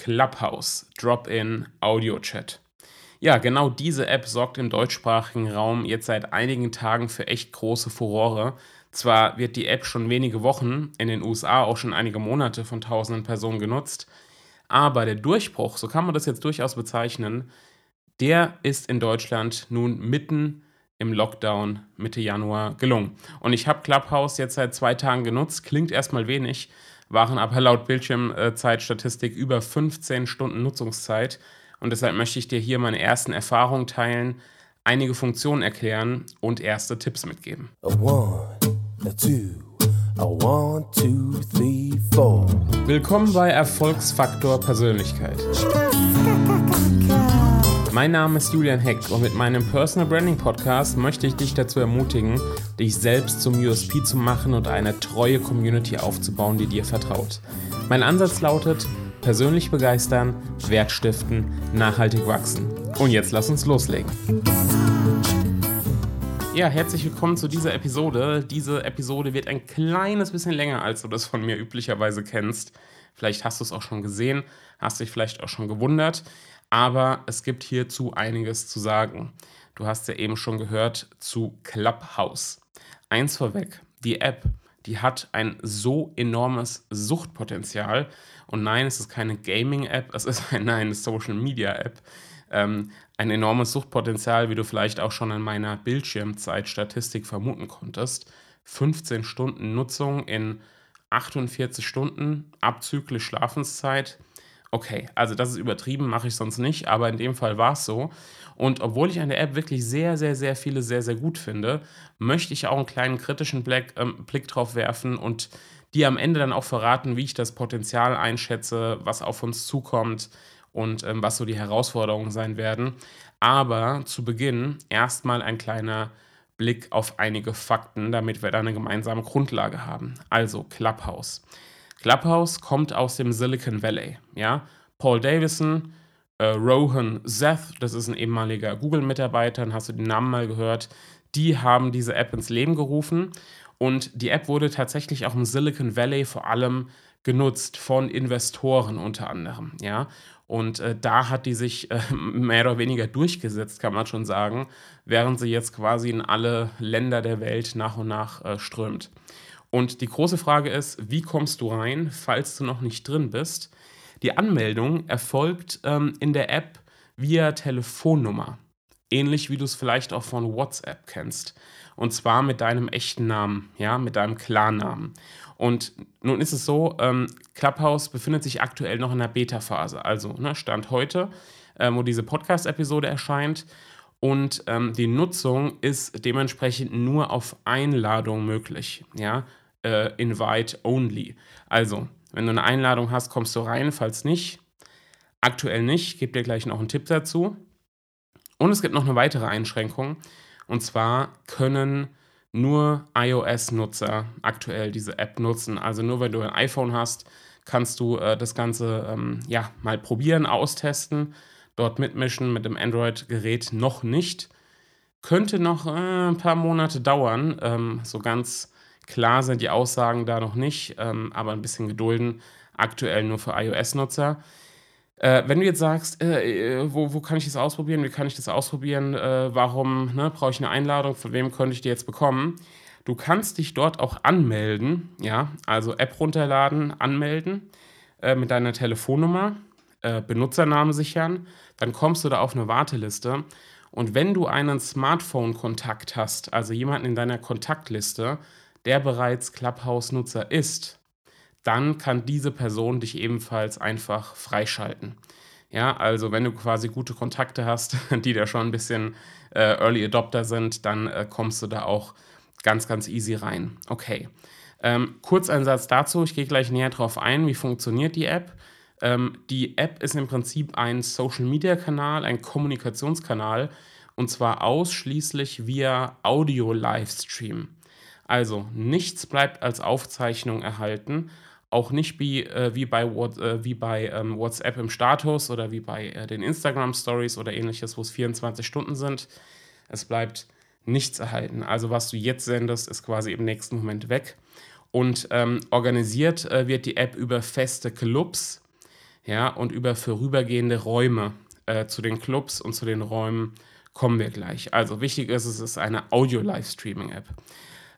Clubhouse, Drop-in, Audio-Chat. Ja, genau diese App sorgt im deutschsprachigen Raum jetzt seit einigen Tagen für echt große Furore. Zwar wird die App schon wenige Wochen, in den USA auch schon einige Monate von tausenden Personen genutzt, aber der Durchbruch, so kann man das jetzt durchaus bezeichnen, der ist in Deutschland nun mitten im Lockdown Mitte Januar gelungen. Und ich habe Clubhouse jetzt seit zwei Tagen genutzt, klingt erstmal wenig, waren aber laut Bildschirmzeitstatistik über 15 Stunden Nutzungszeit. Und deshalb möchte ich dir hier meine ersten Erfahrungen teilen, einige Funktionen erklären und erste Tipps mitgeben. A one, a two, a one, two, three, four. Willkommen bei Erfolgsfaktor Persönlichkeit. Mein Name ist Julian Heck und mit meinem Personal Branding Podcast möchte ich dich dazu ermutigen, dich selbst zum USP zu machen und eine treue Community aufzubauen, die dir vertraut. Mein Ansatz lautet, persönlich begeistern, Wert stiften, nachhaltig wachsen. Und jetzt lass uns loslegen. Ja, herzlich willkommen zu dieser Episode. Diese Episode wird ein kleines bisschen länger, als du das von mir üblicherweise kennst. Vielleicht hast du es auch schon gesehen, hast dich vielleicht auch schon gewundert aber es gibt hierzu einiges zu sagen. Du hast ja eben schon gehört zu Clubhouse. Eins vorweg, die App, die hat ein so enormes Suchtpotenzial. Und nein, es ist keine Gaming-App, es ist eine Social-Media-App. Ähm, ein enormes Suchtpotenzial, wie du vielleicht auch schon an meiner Bildschirmzeitstatistik vermuten konntest. 15 Stunden Nutzung in 48 Stunden, abzüglich Schlafenszeit okay, also das ist übertrieben, mache ich sonst nicht, aber in dem Fall war es so. Und obwohl ich an der App wirklich sehr, sehr, sehr viele sehr, sehr gut finde, möchte ich auch einen kleinen kritischen Blick, ähm, Blick drauf werfen und dir am Ende dann auch verraten, wie ich das Potenzial einschätze, was auf uns zukommt und ähm, was so die Herausforderungen sein werden. Aber zu Beginn erstmal ein kleiner Blick auf einige Fakten, damit wir da eine gemeinsame Grundlage haben. Also Clubhouse. Clubhouse kommt aus dem Silicon Valley. Ja? Paul Davison, äh, Rohan Seth, das ist ein ehemaliger Google-Mitarbeiter, hast du den Namen mal gehört, die haben diese App ins Leben gerufen. Und die App wurde tatsächlich auch im Silicon Valley vor allem genutzt von Investoren unter anderem. Ja? Und äh, da hat die sich äh, mehr oder weniger durchgesetzt, kann man schon sagen, während sie jetzt quasi in alle Länder der Welt nach und nach äh, strömt. Und die große Frage ist, wie kommst du rein, falls du noch nicht drin bist? Die Anmeldung erfolgt ähm, in der App via Telefonnummer. Ähnlich wie du es vielleicht auch von WhatsApp kennst. Und zwar mit deinem echten Namen, ja, mit deinem Klarnamen. Und nun ist es so, ähm, Clubhouse befindet sich aktuell noch in der Beta-Phase. Also, ne, Stand heute, äh, wo diese Podcast-Episode erscheint. Und ähm, die Nutzung ist dementsprechend nur auf Einladung möglich. Ja? Äh, Invite Only. Also, wenn du eine Einladung hast, kommst du rein, falls nicht. Aktuell nicht, ich gebe dir gleich noch einen Tipp dazu. Und es gibt noch eine weitere Einschränkung. Und zwar können nur iOS-Nutzer aktuell diese App nutzen. Also nur wenn du ein iPhone hast, kannst du äh, das Ganze ähm, ja, mal probieren, austesten, dort mitmischen mit dem Android-Gerät noch nicht. Könnte noch äh, ein paar Monate dauern, ähm, so ganz Klar sind die Aussagen da noch nicht, ähm, aber ein bisschen gedulden. Aktuell nur für iOS-Nutzer. Äh, wenn du jetzt sagst, äh, äh, wo, wo kann ich das ausprobieren, wie kann ich das ausprobieren, äh, warum ne, brauche ich eine Einladung, von wem könnte ich die jetzt bekommen? Du kannst dich dort auch anmelden, ja, also App runterladen, anmelden äh, mit deiner Telefonnummer, äh, Benutzernamen sichern, dann kommst du da auf eine Warteliste. Und wenn du einen Smartphone-Kontakt hast, also jemanden in deiner Kontaktliste, der bereits Clubhouse-Nutzer ist, dann kann diese Person dich ebenfalls einfach freischalten. Ja, also wenn du quasi gute Kontakte hast, die da schon ein bisschen äh, Early Adopter sind, dann äh, kommst du da auch ganz, ganz easy rein. Okay. Ähm, kurz ein Satz dazu, ich gehe gleich näher drauf ein, wie funktioniert die App. Ähm, die App ist im Prinzip ein Social-Media-Kanal, ein Kommunikationskanal und zwar ausschließlich via Audio-Livestream. Also nichts bleibt als Aufzeichnung erhalten, auch nicht wie, äh, wie bei, äh, wie bei ähm, WhatsApp im Status oder wie bei äh, den Instagram Stories oder ähnliches, wo es 24 Stunden sind. Es bleibt nichts erhalten. Also was du jetzt sendest, ist quasi im nächsten Moment weg. Und ähm, organisiert äh, wird die App über feste Clubs. ja, und über vorübergehende Räume. Äh, zu den Clubs und zu den Räumen kommen wir gleich. Also wichtig ist, es ist eine Audio-Live-Streaming-App.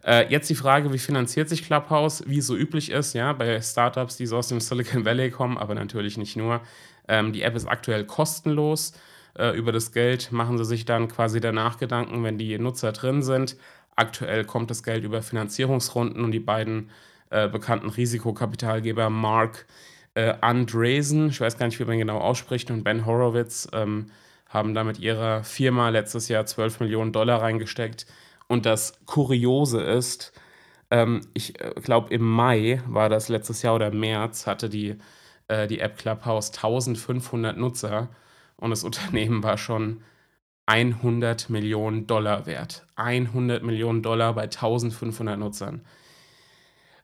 Äh, jetzt die Frage, wie finanziert sich Clubhouse? Wie es so üblich ist, ja, bei Startups, die so aus dem Silicon Valley kommen, aber natürlich nicht nur. Ähm, die App ist aktuell kostenlos. Äh, über das Geld machen sie sich dann quasi danach Gedanken, wenn die Nutzer drin sind. Aktuell kommt das Geld über Finanzierungsrunden und die beiden äh, bekannten Risikokapitalgeber Mark äh, Andreessen, ich weiß gar nicht, wie man genau ausspricht, und Ben Horowitz ähm, haben da mit ihrer Firma letztes Jahr 12 Millionen Dollar reingesteckt. Und das Kuriose ist, ähm, ich äh, glaube, im Mai war das letztes Jahr oder März, hatte die, äh, die App Clubhouse 1500 Nutzer und das Unternehmen war schon 100 Millionen Dollar wert. 100 Millionen Dollar bei 1500 Nutzern.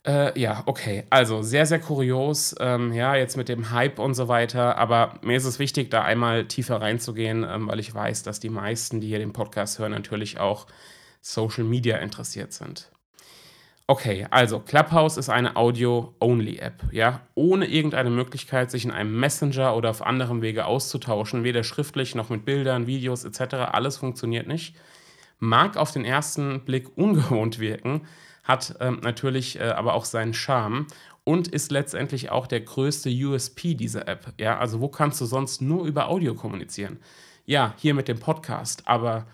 Äh, ja, okay. Also sehr, sehr kurios. Ähm, ja, jetzt mit dem Hype und so weiter. Aber mir ist es wichtig, da einmal tiefer reinzugehen, ähm, weil ich weiß, dass die meisten, die hier den Podcast hören, natürlich auch Social Media interessiert sind. Okay, also Clubhouse ist eine Audio-Only-App, ja, ohne irgendeine Möglichkeit, sich in einem Messenger oder auf anderem Wege auszutauschen, weder schriftlich noch mit Bildern, Videos etc. Alles funktioniert nicht. Mag auf den ersten Blick ungewohnt wirken, hat ähm, natürlich äh, aber auch seinen Charme und ist letztendlich auch der größte USP dieser App. Ja, also wo kannst du sonst nur über Audio kommunizieren? Ja, hier mit dem Podcast, aber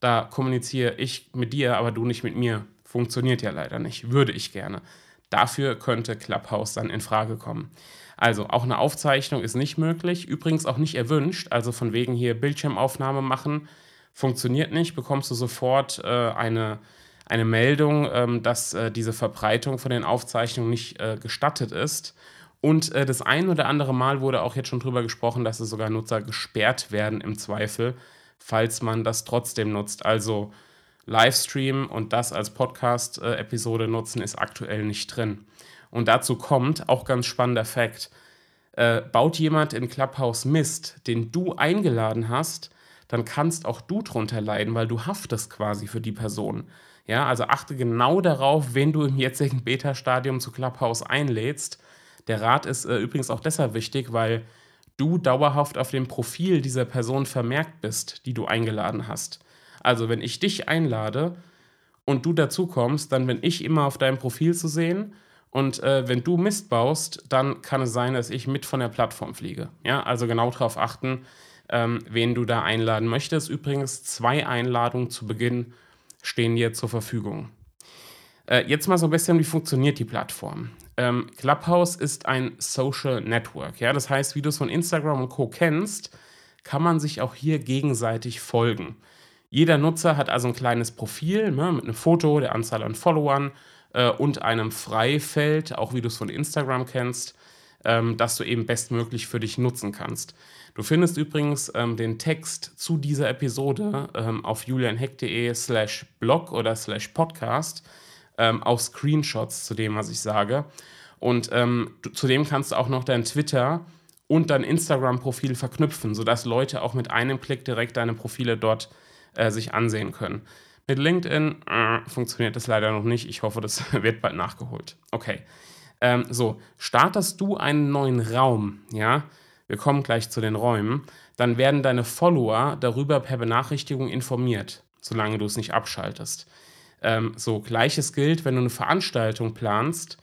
da kommuniziere ich mit dir, aber du nicht mit mir. Funktioniert ja leider nicht. Würde ich gerne. Dafür könnte Clubhouse dann in Frage kommen. Also auch eine Aufzeichnung ist nicht möglich, übrigens auch nicht erwünscht. Also von wegen hier Bildschirmaufnahme machen funktioniert nicht, bekommst du sofort äh, eine, eine Meldung, ähm, dass äh, diese Verbreitung von den Aufzeichnungen nicht äh, gestattet ist. Und äh, das ein oder andere Mal wurde auch jetzt schon drüber gesprochen, dass es sogar Nutzer gesperrt werden im Zweifel, falls man das trotzdem nutzt. Also Livestream und das als Podcast-Episode nutzen ist aktuell nicht drin. Und dazu kommt auch ganz spannender Fakt. Äh, baut jemand in Clubhouse Mist, den du eingeladen hast, dann kannst auch du drunter leiden, weil du haftest quasi für die Person. Ja, also achte genau darauf, wen du im jetzigen Beta-Stadium zu Clubhouse einlädst. Der Rat ist äh, übrigens auch deshalb wichtig, weil du dauerhaft auf dem Profil dieser Person vermerkt bist, die du eingeladen hast. Also, wenn ich dich einlade und du dazu kommst, dann bin ich immer auf deinem Profil zu sehen. Und äh, wenn du Mist baust, dann kann es sein, dass ich mit von der Plattform fliege. Ja, also genau darauf achten, ähm, wen du da einladen möchtest. Übrigens, zwei Einladungen zu Beginn stehen dir zur Verfügung. Äh, jetzt mal so ein bisschen, wie funktioniert die Plattform? Ähm, Clubhouse ist ein Social Network. Ja? Das heißt, wie du es von Instagram und Co. kennst, kann man sich auch hier gegenseitig folgen. Jeder Nutzer hat also ein kleines Profil ne, mit einem Foto, der Anzahl an Followern äh, und einem Freifeld, auch wie du es von Instagram kennst, ähm, das du eben bestmöglich für dich nutzen kannst. Du findest übrigens ähm, den Text zu dieser Episode ähm, auf julianheck.de slash blog oder slash podcast, ähm, auch Screenshots zu dem, was ich sage. Und ähm, zudem kannst du auch noch dein Twitter und dein Instagram-Profil verknüpfen, sodass Leute auch mit einem Klick direkt deine Profile dort äh, sich ansehen können. Mit LinkedIn äh, funktioniert das leider noch nicht. Ich hoffe, das wird bald nachgeholt. Okay. Ähm, so, startest du einen neuen Raum, ja, wir kommen gleich zu den Räumen, dann werden deine Follower darüber per Benachrichtigung informiert, solange du es nicht abschaltest. Ähm, so, gleiches gilt, wenn du eine Veranstaltung planst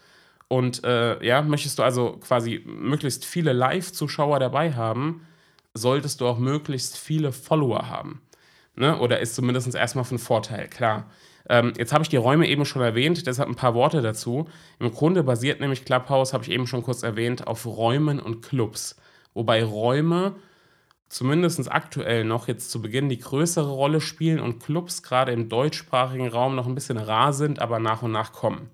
und äh, ja, möchtest du also quasi möglichst viele Live-Zuschauer dabei haben, solltest du auch möglichst viele Follower haben. Ne? Oder ist zumindest erstmal von Vorteil, klar. Ähm, jetzt habe ich die Räume eben schon erwähnt, deshalb ein paar Worte dazu. Im Grunde basiert nämlich Clubhouse, habe ich eben schon kurz erwähnt, auf Räumen und Clubs. Wobei Räume zumindest aktuell noch jetzt zu Beginn die größere Rolle spielen und Clubs gerade im deutschsprachigen Raum noch ein bisschen rar sind, aber nach und nach kommen.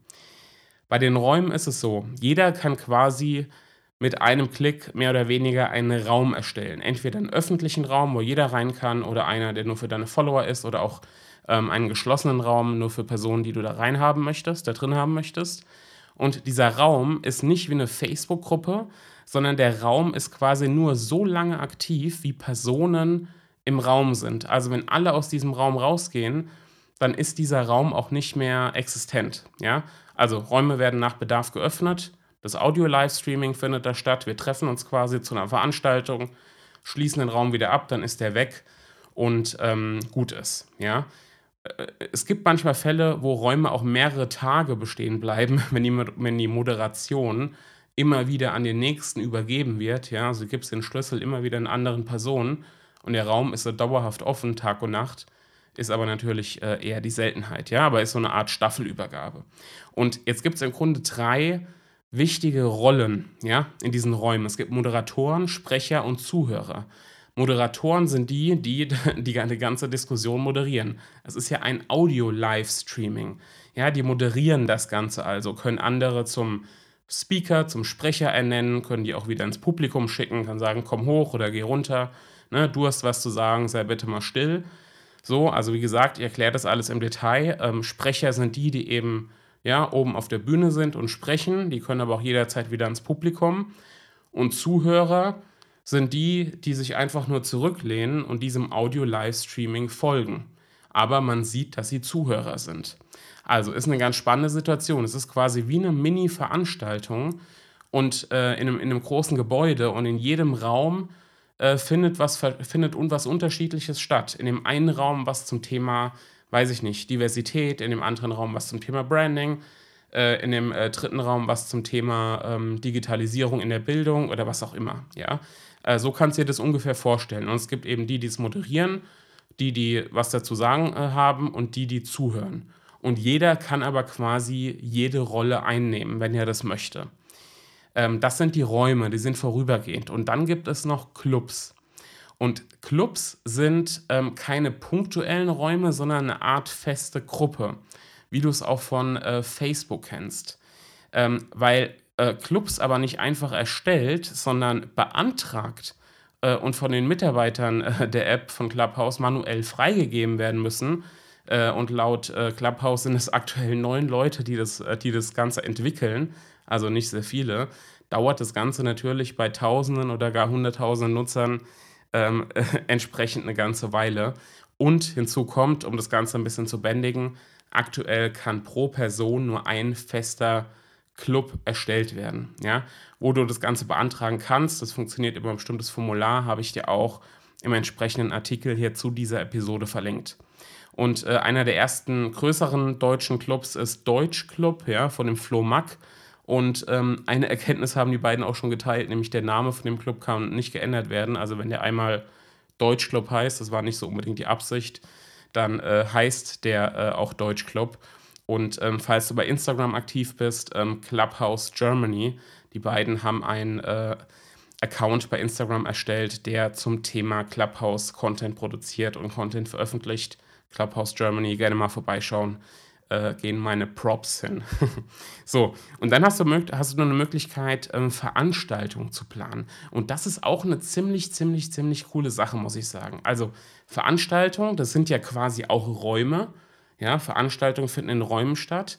Bei den Räumen ist es so, jeder kann quasi mit einem Klick mehr oder weniger einen Raum erstellen. Entweder einen öffentlichen Raum, wo jeder rein kann, oder einer, der nur für deine Follower ist, oder auch ähm, einen geschlossenen Raum nur für Personen, die du da rein haben möchtest, da drin haben möchtest. Und dieser Raum ist nicht wie eine Facebook-Gruppe, sondern der Raum ist quasi nur so lange aktiv, wie Personen im Raum sind. Also wenn alle aus diesem Raum rausgehen, dann ist dieser Raum auch nicht mehr existent. Ja? Also Räume werden nach Bedarf geöffnet, Das Audio-Livestreaming findet da statt. Wir treffen uns quasi zu einer Veranstaltung, schließen den Raum wieder ab, dann ist der weg und ähm, gut ist. Ja? Äh, es gibt manchmal Fälle, wo Räume auch mehrere Tage bestehen bleiben, wenn die, wenn die Moderation immer wieder an den nächsten übergeben wird. Ja? Also gibt es den Schlüssel immer wieder in anderen Personen und der Raum ist so dauerhaft offen, Tag und Nacht. Ist aber natürlich äh, eher die Seltenheit, ja, aber ist so eine Art Staffelübergabe. Und jetzt gibt es im Grunde drei wichtige Rollen, ja, in diesen Räumen. Es gibt Moderatoren, Sprecher und Zuhörer. Moderatoren sind die, die die ganze Diskussion moderieren. Es ist ja ein Audio-Livestreaming. Ja, die moderieren das Ganze also, können andere zum Speaker, zum Sprecher ernennen, können die auch wieder ins Publikum schicken, kann sagen, komm hoch oder geh runter. Ne, du hast was zu sagen, sei bitte mal still. So, also wie gesagt, ich erkläre das alles im Detail. Ähm, Sprecher sind die, die eben ja, oben auf der Bühne sind und sprechen. Die können aber auch jederzeit wieder ins Publikum. Und Zuhörer sind die, die sich einfach nur zurücklehnen und diesem Audio-Livestreaming folgen. Aber man sieht, dass sie Zuhörer sind. Also ist eine ganz spannende Situation. Es ist quasi wie eine Mini-Veranstaltung und äh, in, einem, in einem großen Gebäude und in jedem Raum äh, findet, was, findet was Unterschiedliches statt. In dem einen Raum was zum Thema, weiß ich nicht, Diversität, in dem anderen Raum was zum Thema Branding, äh, in dem äh, dritten Raum was zum Thema ähm, Digitalisierung in der Bildung oder was auch immer. Ja? Äh, so kannst du dir das ungefähr vorstellen. Und es gibt eben die, die es moderieren, die, die was dazu sagen haben und die, die zuhören. Und jeder kann aber quasi jede Rolle einnehmen, wenn er das möchte. Ähm, das sind die Räume, die sind vorübergehend. Und dann gibt es noch Clubs. Und Clubs sind ähm, keine punktuellen Räume, sondern eine Art feste Gruppe, wie du es auch von äh, Facebook kennst. Ähm, weil äh, Clubs aber nicht einfach erstellt, sondern beantragt äh, und von den Mitarbeitern äh, der App von Clubhouse manuell freigegeben werden müssen. Äh, und laut äh, Clubhouse sind es aktuell neun Leute, die das, die das Ganze entwickeln, also nicht sehr viele. Dauert das Ganze natürlich bei Tausenden oder gar Hunderttausenden Nutzern ähm, entsprechend eine ganze Weile. Und hinzu kommt, um das Ganze ein bisschen zu bändigen, aktuell kann pro Person nur ein fester Club erstellt werden. Ja? Wo du das Ganze beantragen kannst, das funktioniert über ein bestimmtes Formular, habe ich dir auch im entsprechenden Artikel hier zu dieser Episode verlinkt. Und äh, einer der ersten größeren deutschen Clubs ist Deutsch Club, ja, von dem Flo Mack. Und ähm, eine Erkenntnis haben die beiden auch schon geteilt, nämlich der Name von dem Club kann nicht geändert werden. Also wenn der einmal Deutsch Club heißt, das war nicht so unbedingt die Absicht, dann äh, heißt der äh, auch Deutsch Club. Und ähm, falls du bei Instagram aktiv bist, ähm, Clubhouse Germany, die beiden haben einen äh, Account bei Instagram erstellt, der zum Thema Clubhouse Content produziert und Content veröffentlicht. Clubhouse Germany, gerne mal vorbeischauen, äh, gehen meine Props hin. so, und dann hast du, hast du eine Möglichkeit, ähm, Veranstaltungen zu planen. Und das ist auch eine ziemlich, ziemlich, ziemlich coole Sache, muss ich sagen. Also Veranstaltungen, das sind ja quasi auch Räume, ja, Veranstaltungen finden in Räumen statt,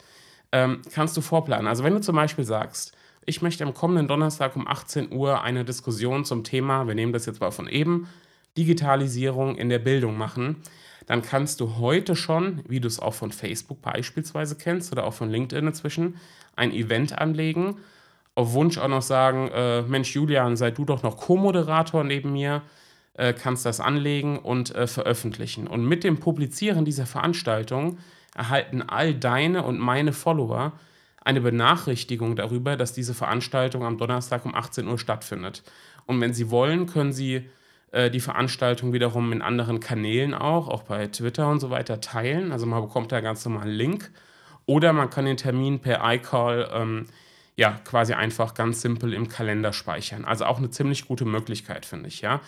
ähm, kannst du vorplanen. Also wenn du zum Beispiel sagst, ich möchte am kommenden Donnerstag um 18 Uhr eine Diskussion zum Thema, wir nehmen das jetzt mal von eben, Digitalisierung in der Bildung machen, dann kannst du heute schon, wie du es auch von Facebook beispielsweise kennst oder auch von LinkedIn inzwischen, ein Event anlegen, auf Wunsch auch noch sagen, äh, Mensch Julian, sei du doch noch Co-Moderator neben mir, äh, kannst das anlegen und äh, veröffentlichen. Und mit dem Publizieren dieser Veranstaltung erhalten all deine und meine Follower eine Benachrichtigung darüber, dass diese Veranstaltung am Donnerstag um 18 Uhr stattfindet. Und wenn sie wollen, können sie äh, die Veranstaltung wiederum in anderen Kanälen auch, auch bei Twitter und so weiter, teilen. Also man bekommt da ganz normal einen Link. Oder man kann den Termin per iCall ähm, ja quasi einfach ganz simpel im Kalender speichern. Also auch eine ziemlich gute Möglichkeit, finde ich, ja.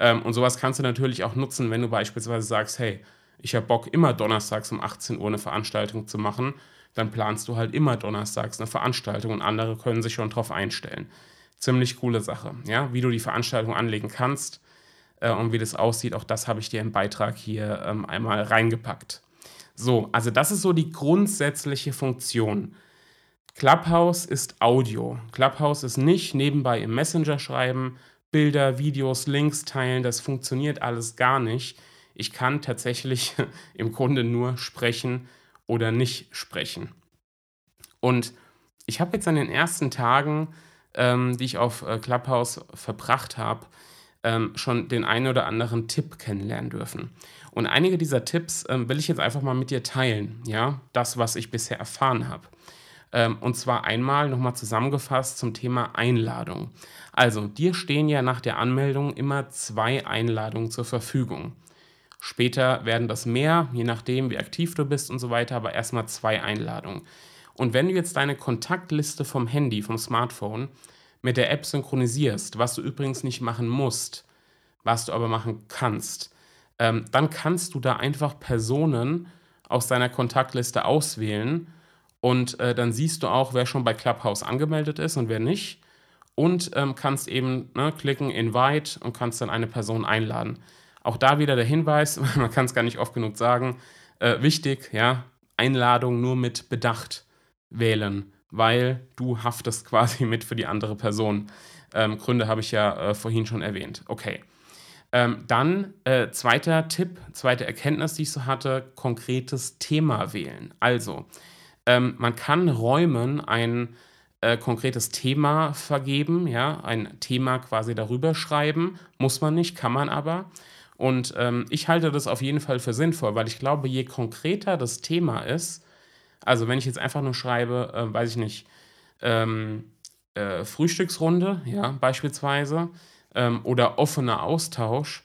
Ähm, und sowas kannst du natürlich auch nutzen, wenn du beispielsweise sagst, hey, ich habe Bock, immer donnerstags um 18 Uhr eine Veranstaltung zu machen, dann planst du halt immer donnerstags eine Veranstaltung und andere können sich schon darauf einstellen. Ziemlich coole Sache, ja, wie du die Veranstaltung anlegen kannst äh, und wie das aussieht, auch das habe ich dir im Beitrag hier ähm, einmal reingepackt. So, also das ist so die grundsätzliche Funktion. Clubhouse ist Audio. Clubhouse ist nicht nebenbei im Messenger schreiben, Bilder, Videos, Links teilen, das funktioniert alles gar nicht. Ich kann tatsächlich im Grunde nur sprechen oder nicht sprechen. Und ich habe jetzt an den ersten Tagen, ähm, die ich auf äh, Clubhouse verbracht habe, ähm, schon den einen oder anderen Tipp kennenlernen dürfen. Und einige dieser Tipps ähm, will ich jetzt einfach mal mit dir teilen, ja, das, was ich bisher erfahren habe. Ähm, und zwar einmal nochmal zusammengefasst zum Thema Einladung. Also, dir stehen ja nach der Anmeldung immer zwei Einladungen zur Verfügung. Später werden das mehr, je nachdem, wie aktiv du bist und so weiter, aber erstmal zwei Einladungen. Und wenn du jetzt deine Kontaktliste vom Handy, vom Smartphone mit der App synchronisierst, was du übrigens nicht machen musst, was du aber machen kannst, ähm, dann kannst du da einfach Personen aus deiner Kontaktliste auswählen und äh, dann siehst du auch, wer schon bei Clubhouse angemeldet ist und wer nicht. Und ähm, kannst eben ne, klicken Invite und kannst dann eine Person einladen. Auch da wieder der Hinweis, man kann es gar nicht oft genug sagen, äh, wichtig, ja, Einladung nur mit Bedacht wählen, weil du haftest quasi mit für die andere Person. Ähm, Gründe habe ich ja äh, vorhin schon erwähnt. Okay. Ähm, dann äh, zweiter Tipp, zweite Erkenntnis, die ich so hatte, konkretes Thema wählen. Also, ähm, man kann Räumen ein äh, konkretes Thema vergeben, ja, ein Thema quasi darüber schreiben. Muss man nicht, kann man aber. Und ähm, ich halte das auf jeden Fall für sinnvoll, weil ich glaube, je konkreter das Thema ist, also wenn ich jetzt einfach nur schreibe, äh, weiß ich nicht, ähm, äh, Frühstücksrunde, ja, beispielsweise, ähm, oder offener Austausch,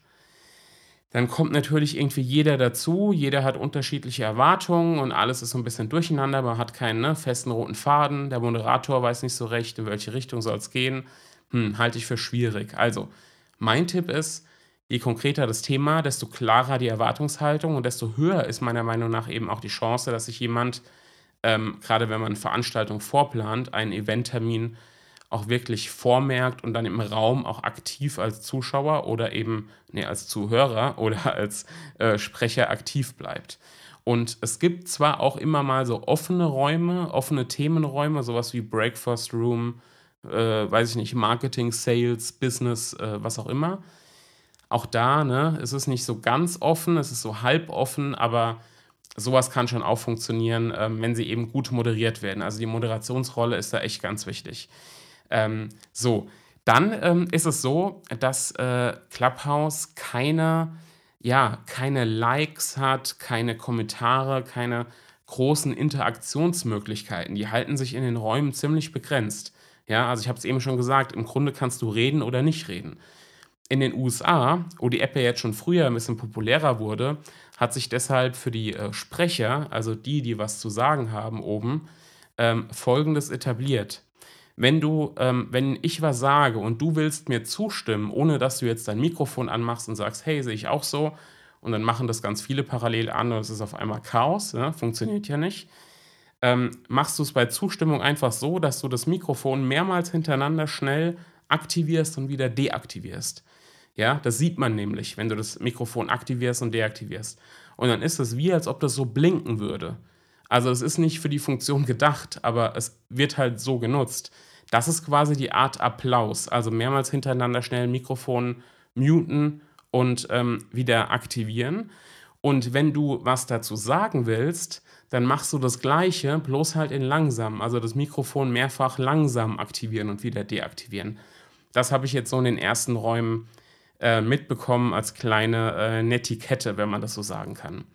dann kommt natürlich irgendwie jeder dazu, jeder hat unterschiedliche Erwartungen und alles ist so ein bisschen durcheinander, man hat keinen ne, festen roten Faden, der Moderator weiß nicht so recht, in welche Richtung soll es gehen, hm, halte ich für schwierig. Also, mein Tipp ist, je konkreter das Thema, desto klarer die Erwartungshaltung und desto höher ist meiner Meinung nach eben auch die Chance, dass sich jemand, ähm, gerade wenn man Veranstaltungen vorplant, einen Eventtermin auch wirklich vormerkt und dann im Raum auch aktiv als Zuschauer oder eben nee, als Zuhörer oder als äh, Sprecher aktiv bleibt. Und es gibt zwar auch immer mal so offene Räume, offene Themenräume, sowas wie Breakfast Room, äh, weiß ich nicht, Marketing, Sales, Business, äh, was auch immer. Auch da ne, ist es nicht so ganz offen, es ist so halb offen, aber sowas kann schon auch funktionieren, ähm, wenn sie eben gut moderiert werden. Also die Moderationsrolle ist da echt ganz wichtig. Ähm, so, dann ähm, ist es so, dass äh, Clubhouse keine, ja, keine Likes hat, keine Kommentare, keine großen Interaktionsmöglichkeiten. Die halten sich in den Räumen ziemlich begrenzt. Ja, also ich habe es eben schon gesagt, im Grunde kannst du reden oder nicht reden. In den USA, wo die App ja jetzt schon früher ein bisschen populärer wurde, hat sich deshalb für die äh, Sprecher, also die, die was zu sagen haben oben, ähm, Folgendes etabliert. Wenn du, ähm, wenn ich was sage und du willst mir zustimmen, ohne dass du jetzt dein Mikrofon anmachst und sagst, hey, sehe ich auch so, und dann machen das ganz viele parallel an und es ist auf einmal Chaos, ja, funktioniert ja nicht, ähm, machst du es bei Zustimmung einfach so, dass du das Mikrofon mehrmals hintereinander schnell aktivierst und wieder deaktivierst. Ja, das sieht man nämlich, wenn du das Mikrofon aktivierst und deaktivierst. Und dann ist es wie, als ob das so blinken würde. Also es ist nicht für die Funktion gedacht, aber es wird halt so genutzt. Das ist quasi die Art Applaus. Also mehrmals hintereinander schnell ein Mikrofon muten und ähm, wieder aktivieren. Und wenn du was dazu sagen willst, dann machst du das Gleiche, bloß halt in langsam. Also das Mikrofon mehrfach langsam aktivieren und wieder deaktivieren. Das habe ich jetzt so in den ersten Räumen äh, mitbekommen als kleine äh, Netiquette, wenn man das so sagen kann.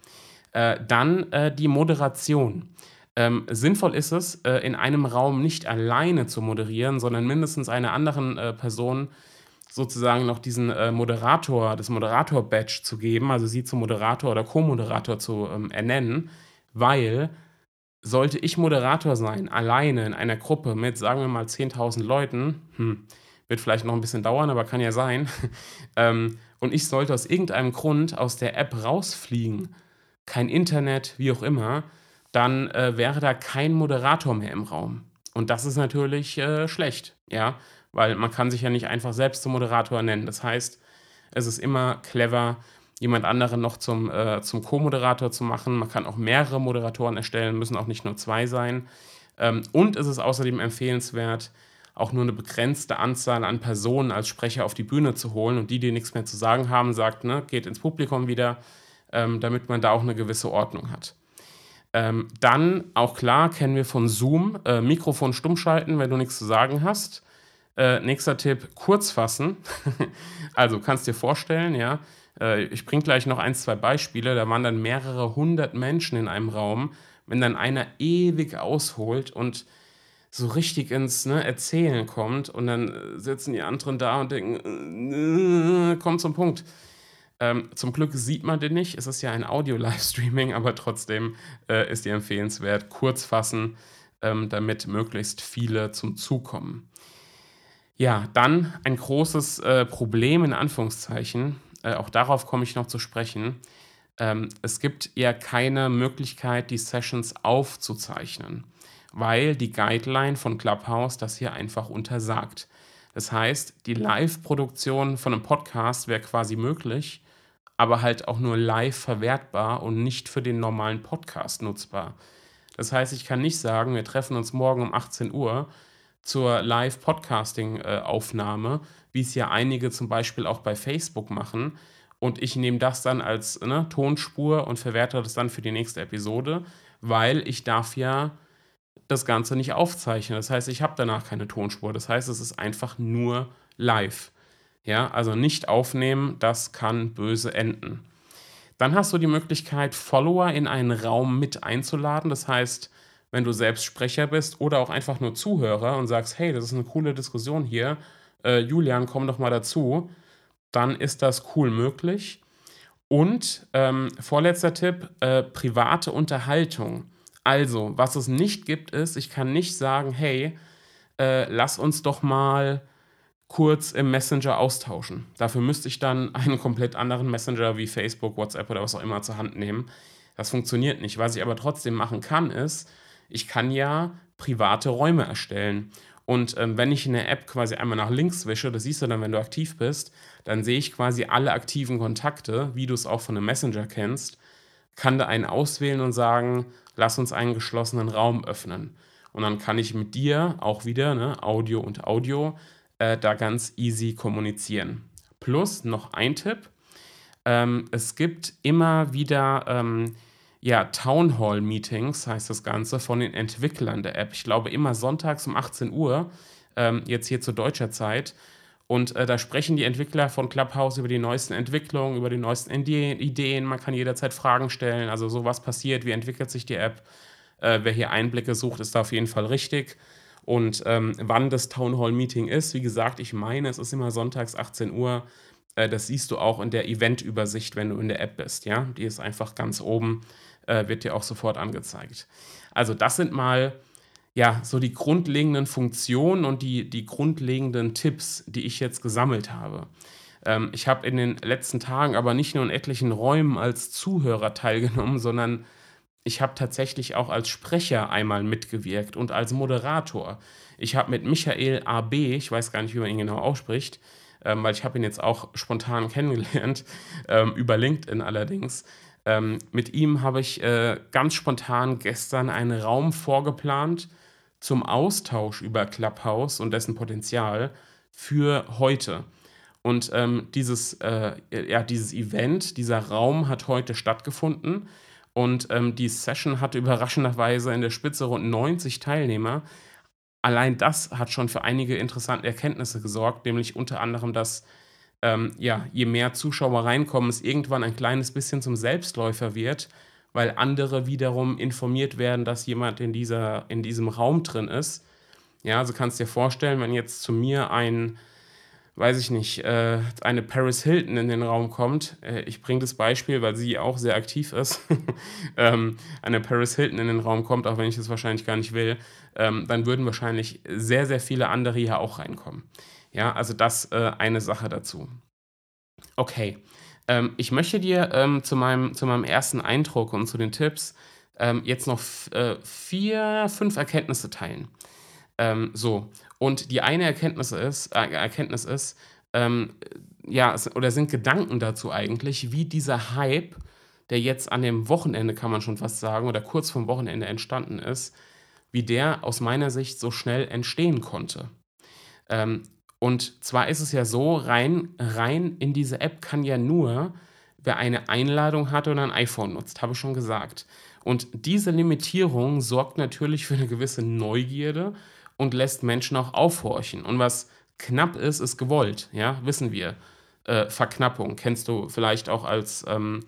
Äh, dann äh, die Moderation. Ähm, sinnvoll ist es, äh, in einem Raum nicht alleine zu moderieren, sondern mindestens einer anderen Person sozusagen noch diesen Moderator, das Moderator-Badge zu geben, also sie zum Moderator oder Co-Moderator zu ähm, ernennen, weil sollte ich Moderator sein, alleine in einer Gruppe mit, sagen wir mal, 10.000 Leuten, hm, wird vielleicht noch ein bisschen dauern, aber kann ja sein, ähm, und ich sollte aus irgendeinem Grund aus der App rausfliegen, kein Internet, wie auch immer, dann äh, wäre da kein Moderator mehr im Raum. Und das ist natürlich äh, schlecht, ja, weil man kann sich ja nicht einfach selbst zum Moderator nennen. Das heißt, es ist immer clever, jemand anderen noch zum, äh, zum Co-Moderator zu machen. Man kann auch mehrere Moderatoren erstellen, müssen auch nicht nur zwei sein. Ähm, und es ist außerdem empfehlenswert, auch nur eine begrenzte Anzahl an Personen als Sprecher auf die Bühne zu holen und die, die nichts mehr zu sagen haben, sagt, ne, geht ins Publikum wieder, ähm, damit man da auch eine gewisse Ordnung hat. Ähm, dann, auch klar, kennen wir von Zoom, äh, Mikrofon stumm schalten, wenn du nichts zu sagen hast. Äh, nächster Tipp, kurz fassen. also kannst dir vorstellen, ja, äh, ich bringe gleich noch ein, zwei Beispiele, da waren dann mehrere hundert Menschen in einem Raum, wenn dann einer ewig ausholt und so richtig ins ne, Erzählen kommt und dann äh, sitzen die anderen da und denken, äh, komm zum Punkt. Ähm, zum Glück sieht man den nicht, es ist ja ein Audio-Livestreaming, aber trotzdem äh, ist die empfehlenswert, kurz fassen, ähm, damit möglichst viele zum Zug kommen. Ja, dann ein großes äh, Problem in Anführungszeichen, äh, auch darauf komme ich noch zu sprechen. Ähm, es gibt ja keine Möglichkeit, die Sessions aufzuzeichnen, weil die Guideline von Clubhouse das hier einfach untersagt. Das heißt, die Live-Produktion von einem Podcast wäre quasi möglich, aber halt auch nur live verwertbar und nicht für den normalen Podcast nutzbar. Das heißt, ich kann nicht sagen, wir treffen uns morgen um 18 Uhr, zur Live-Podcasting-Aufnahme, wie es ja einige zum Beispiel auch bei Facebook machen. Und ich nehme das dann als ne, Tonspur und verwerte das dann für die nächste Episode, weil ich darf ja das Ganze nicht aufzeichnen. Das heißt, ich habe danach keine Tonspur. Das heißt, es ist einfach nur live. Ja, also nicht aufnehmen, das kann böse enden. Dann hast du die Möglichkeit, Follower in einen Raum mit einzuladen. Das heißt, wenn du selbst Sprecher bist oder auch einfach nur Zuhörer und sagst, hey, das ist eine coole Diskussion hier, äh, Julian, komm doch mal dazu, dann ist das cool möglich. Und ähm, vorletzter Tipp, äh, private Unterhaltung. Also, was es nicht gibt, ist, ich kann nicht sagen, hey, äh, lass uns doch mal kurz im Messenger austauschen. Dafür müsste ich dann einen komplett anderen Messenger wie Facebook, WhatsApp oder was auch immer zur Hand nehmen. Das funktioniert nicht. Was ich aber trotzdem machen kann, ist, ich kann ja private Räume erstellen. Und ähm, wenn ich in der App quasi einmal nach links wische, das siehst du dann, wenn du aktiv bist, dann sehe ich quasi alle aktiven Kontakte, wie du es auch von einem Messenger kennst, kann da einen auswählen und sagen, lass uns einen geschlossenen Raum öffnen. Und dann kann ich mit dir auch wieder, ne, Audio und Audio, äh, da ganz easy kommunizieren. Plus noch ein Tipp, ähm, es gibt immer wieder ähm, ja, Town Hall Meetings heißt das Ganze von den Entwicklern der App. Ich glaube immer sonntags um 18 Uhr, ähm, jetzt hier zu deutscher Zeit. Und äh, da sprechen die Entwickler von Clubhouse über die neuesten Entwicklungen, über die neuesten Ideen. Man kann jederzeit Fragen stellen. Also so was passiert, wie entwickelt sich die App. Äh, wer hier Einblicke sucht, ist da auf jeden Fall richtig. Und ähm, wann das Town Hall Meeting ist, wie gesagt, ich meine, es ist immer sonntags 18 Uhr. Äh, das siehst du auch in der Event-Übersicht, wenn du in der App bist. Ja, die ist einfach ganz oben äh, wird dir auch sofort angezeigt. Also das sind mal ja so die grundlegenden Funktionen und die, die grundlegenden Tipps, die ich jetzt gesammelt habe. Ähm, ich habe in den letzten Tagen aber nicht nur in etlichen Räumen als Zuhörer teilgenommen, sondern ich habe tatsächlich auch als Sprecher einmal mitgewirkt und als Moderator. Ich habe mit Michael AB, ich weiß gar nicht, wie man ihn genau ausspricht, ähm, weil ich habe ihn jetzt auch spontan kennengelernt, ähm, über LinkedIn allerdings, ähm, mit ihm habe ich äh, ganz spontan gestern einen Raum vorgeplant zum Austausch über Clubhouse und dessen Potenzial für heute. Und ähm, dieses, äh, ja, dieses Event, dieser Raum hat heute stattgefunden. Und ähm, die Session hatte überraschenderweise in der Spitze rund 90 Teilnehmer. Allein das hat schon für einige interessante Erkenntnisse gesorgt, nämlich unter anderem, dass ähm, ja, je mehr Zuschauer reinkommen, es irgendwann ein kleines bisschen zum Selbstläufer wird, weil andere wiederum informiert werden, dass jemand in, dieser, in diesem Raum drin ist. Ja, also kannst dir vorstellen, wenn jetzt zu mir ein, weiß ich nicht, äh, eine Paris Hilton in den Raum kommt, äh, ich bringe das Beispiel, weil sie auch sehr aktiv ist, ähm, eine Paris Hilton in den Raum kommt, auch wenn ich das wahrscheinlich gar nicht will, ähm, dann würden wahrscheinlich sehr, sehr viele andere hier auch reinkommen. Ja, also das äh, eine Sache dazu. Okay, ähm, ich möchte dir ähm, zu, meinem, zu meinem ersten Eindruck und zu den Tipps ähm, jetzt noch äh, vier, fünf Erkenntnisse teilen. Ähm, so, und die eine Erkenntnis ist, äh, Erkenntnis ist, ähm, ja, oder sind Gedanken dazu eigentlich, wie dieser Hype, der jetzt an dem Wochenende, kann man schon fast sagen, oder kurz vom Wochenende entstanden ist, wie der aus meiner Sicht so schnell entstehen konnte. Ähm, und zwar ist es ja so, rein, rein in diese App kann ja nur, wer eine Einladung hat oder ein iPhone nutzt, habe ich schon gesagt. Und diese Limitierung sorgt natürlich für eine gewisse Neugierde und lässt Menschen auch aufhorchen. Und was knapp ist, ist gewollt, ja, wissen wir. Äh, Verknappung kennst du vielleicht auch als ähm,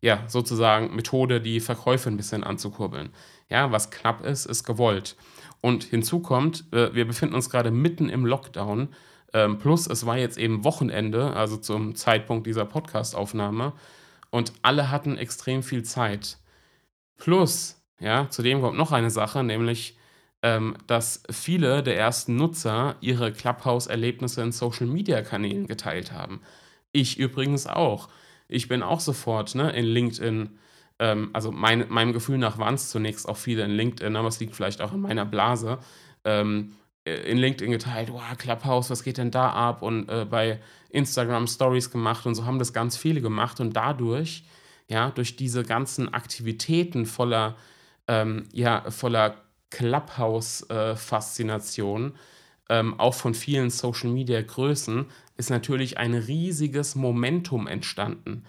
ja, sozusagen Methode, die Verkäufe ein bisschen anzukurbeln. Ja, was knapp ist, ist gewollt. Und hinzu kommt, äh, wir befinden uns gerade mitten im Lockdown. Ähm, plus, es war jetzt eben Wochenende, also zum Zeitpunkt dieser Podcast-Aufnahme. Und alle hatten extrem viel Zeit. Plus, ja, zudem kommt noch eine Sache, nämlich, ähm, dass viele der ersten Nutzer ihre Clubhouse-Erlebnisse in Social-Media-Kanälen geteilt haben. Ich übrigens auch. Ich bin auch sofort ne, in LinkedIn, ähm, also mein, meinem Gefühl nach waren es zunächst auch viele in LinkedIn, aber es liegt vielleicht auch in meiner Blase, ähm, in LinkedIn geteilt, wow, Clubhouse, was geht denn da ab? Und äh, bei Instagram Stories gemacht und so haben das ganz viele gemacht und dadurch, ja, durch diese ganzen Aktivitäten voller, ähm, ja, voller Clubhouse-Faszination, äh, ähm, auch von vielen Social Media Größen, ist natürlich ein riesiges Momentum entstanden.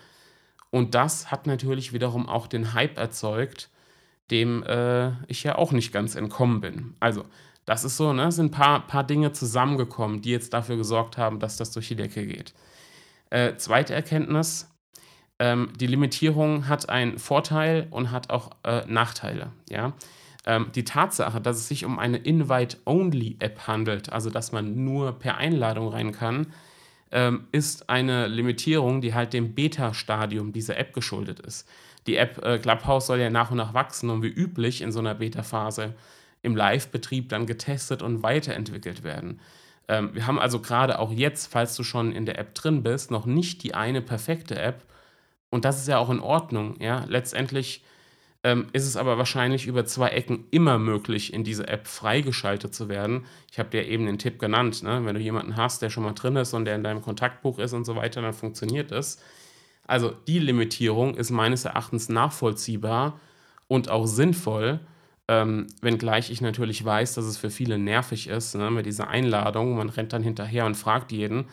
Und das hat natürlich wiederum auch den Hype erzeugt, dem äh, ich ja auch nicht ganz entkommen bin. Also, das ist so, ne, sind ein paar, paar Dinge zusammengekommen, die jetzt dafür gesorgt haben, dass das durch die Decke geht. Äh, zweite Erkenntnis, ähm, die Limitierung hat einen Vorteil und hat auch äh, Nachteile. Ja? Ähm, die Tatsache, dass es sich um eine Invite-Only-App handelt, also dass man nur per Einladung rein kann, ähm, ist eine Limitierung, die halt dem Beta-Stadium dieser App geschuldet ist. Die App äh, Clubhouse soll ja nach und nach wachsen und wie üblich in so einer Beta-Phase im Live-Betrieb dann getestet und weiterentwickelt werden. Ähm, wir haben also gerade auch jetzt, falls du schon in der App drin bist, noch nicht die eine perfekte App. Und das ist ja auch in Ordnung. Ja? Letztendlich ähm, ist es aber wahrscheinlich über zwei Ecken immer möglich, in diese App freigeschaltet zu werden. Ich habe dir eben den Tipp genannt, ne? wenn du jemanden hast, der schon mal drin ist und der in deinem Kontaktbuch ist und so weiter, dann funktioniert es. Also die Limitierung ist meines Erachtens nachvollziehbar und auch sinnvoll, ähm, wenngleich ich natürlich weiß, dass es für viele nervig ist, ne? mit dieser Einladung. Man rennt dann hinterher und fragt jeden.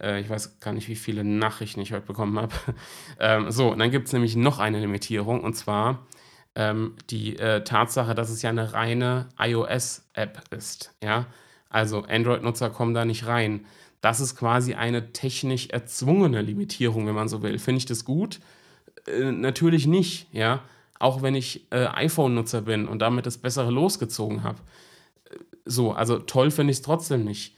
Äh, ich weiß gar nicht, wie viele Nachrichten ich heute bekommen habe. ähm, so, und dann gibt es nämlich noch eine Limitierung und zwar ähm, die äh, Tatsache, dass es ja eine reine iOS-App ist. Ja? Also Android-Nutzer kommen da nicht rein. Das ist quasi eine technisch erzwungene Limitierung, wenn man so will. Finde ich das gut? Äh, natürlich nicht, ja. Auch wenn ich äh, iPhone-Nutzer bin und damit das Bessere losgezogen habe. Äh, so, also toll finde ich es trotzdem nicht.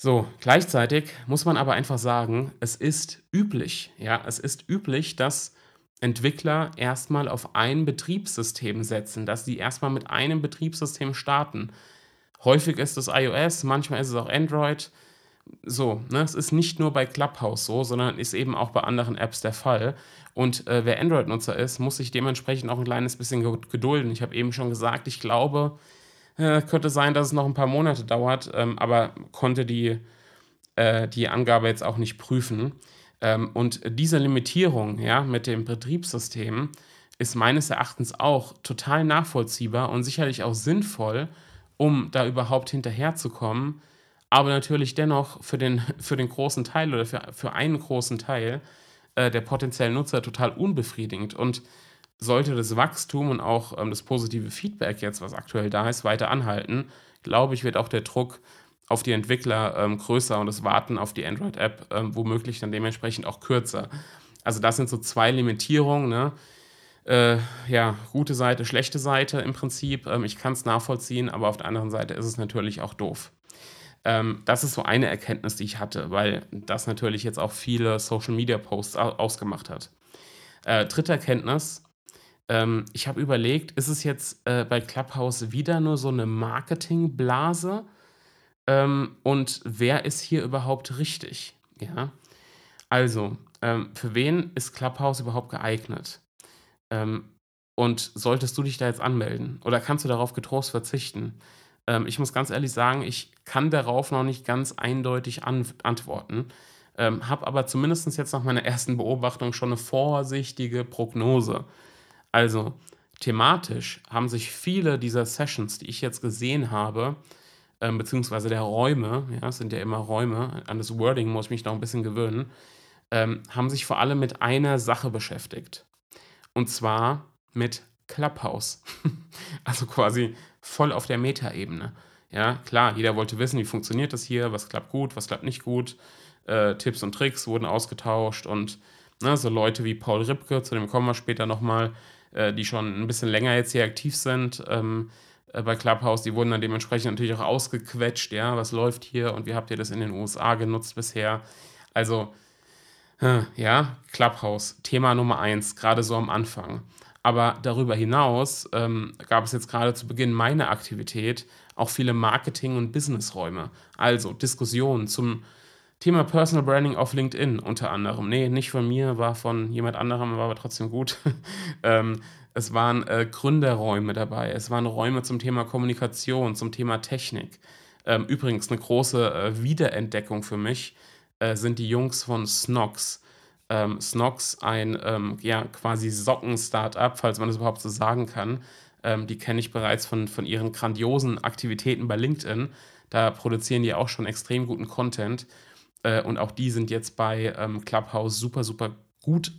So, gleichzeitig muss man aber einfach sagen, es ist üblich, ja, es ist üblich, dass Entwickler erstmal auf ein Betriebssystem setzen, dass sie erstmal mit einem Betriebssystem starten. Häufig ist es iOS, manchmal ist es auch Android. So, ne? es ist nicht nur bei Clubhouse so, sondern ist eben auch bei anderen Apps der Fall. Und äh, wer Android-Nutzer ist, muss sich dementsprechend auch ein kleines bisschen gedulden. Ich habe eben schon gesagt, ich glaube, äh, könnte sein, dass es noch ein paar Monate dauert, ähm, aber konnte die, äh, die Angabe jetzt auch nicht prüfen. Ähm, und diese Limitierung ja, mit dem Betriebssystem ist meines Erachtens auch total nachvollziehbar und sicherlich auch sinnvoll, um da überhaupt hinterherzukommen, aber natürlich dennoch für den, für den großen Teil oder für, für einen großen Teil äh, der potenziellen Nutzer total unbefriedigend. Und sollte das Wachstum und auch ähm, das positive Feedback jetzt, was aktuell da ist, weiter anhalten, glaube ich, wird auch der Druck auf die Entwickler ähm, größer und das Warten auf die Android-App ähm, womöglich dann dementsprechend auch kürzer. Also das sind so zwei Limitierungen. Ne? Äh, ja, gute Seite, schlechte Seite im Prinzip. Ähm, ich kann es nachvollziehen, aber auf der anderen Seite ist es natürlich auch doof. Ähm, das ist so eine Erkenntnis, die ich hatte, weil das natürlich jetzt auch viele Social-Media-Posts ausgemacht hat. Äh, dritte Erkenntnis, ähm, ich habe überlegt, ist es jetzt äh, bei Clubhouse wieder nur so eine Marketingblase? Ähm, und wer ist hier überhaupt richtig? Ja, also, ähm, für wen ist Clubhouse überhaupt geeignet? Ähm, und solltest du dich da jetzt anmelden? Oder kannst du darauf getrost verzichten? Ähm, ich muss ganz ehrlich sagen, ich kann darauf noch nicht ganz eindeutig an antworten. Ähm, habe aber zumindest jetzt nach meiner ersten Beobachtung schon eine vorsichtige Prognose. Also, thematisch haben sich viele dieser Sessions, die ich jetzt gesehen habe, ähm, beziehungsweise der Räume, ja, es sind ja immer Räume, an das Wording muss ich mich noch ein bisschen gewöhnen, ähm, haben sich vor allem mit einer Sache beschäftigt. Und zwar mit Clubhouse. also quasi voll auf der Metaebene. Ja, klar, jeder wollte wissen, wie funktioniert das hier, was klappt gut, was klappt nicht gut. Äh, Tipps und Tricks wurden ausgetauscht und ne, so Leute wie Paul Ripke, zu dem kommen wir später nochmal, äh, die schon ein bisschen länger jetzt hier aktiv sind ähm, äh, bei Clubhouse, die wurden dann dementsprechend natürlich auch ausgequetscht, ja, was läuft hier und wie habt ihr das in den USA genutzt bisher. Also, äh, ja, Clubhouse, Thema Nummer eins, gerade so am Anfang. Aber darüber hinaus ähm, gab es jetzt gerade zu Beginn meiner Aktivität auch viele Marketing- und Businessräume. Also Diskussionen zum Thema Personal Branding auf LinkedIn unter anderem. Nee, nicht von mir, war von jemand anderem, war aber trotzdem gut. ähm, es waren äh, Gründerräume dabei, es waren Räume zum Thema Kommunikation, zum Thema Technik. Ähm, übrigens, eine große äh, Wiederentdeckung für mich äh, sind die Jungs von Snox. Ähm, Snox, ein ähm, ja, quasi Socken-Startup, falls man das überhaupt so sagen kann. Ähm, die kenne ich bereits von, von ihren grandiosen Aktivitäten bei LinkedIn. Da produzieren die auch schon extrem guten Content. Äh, und auch die sind jetzt bei ähm, Clubhouse super, super gut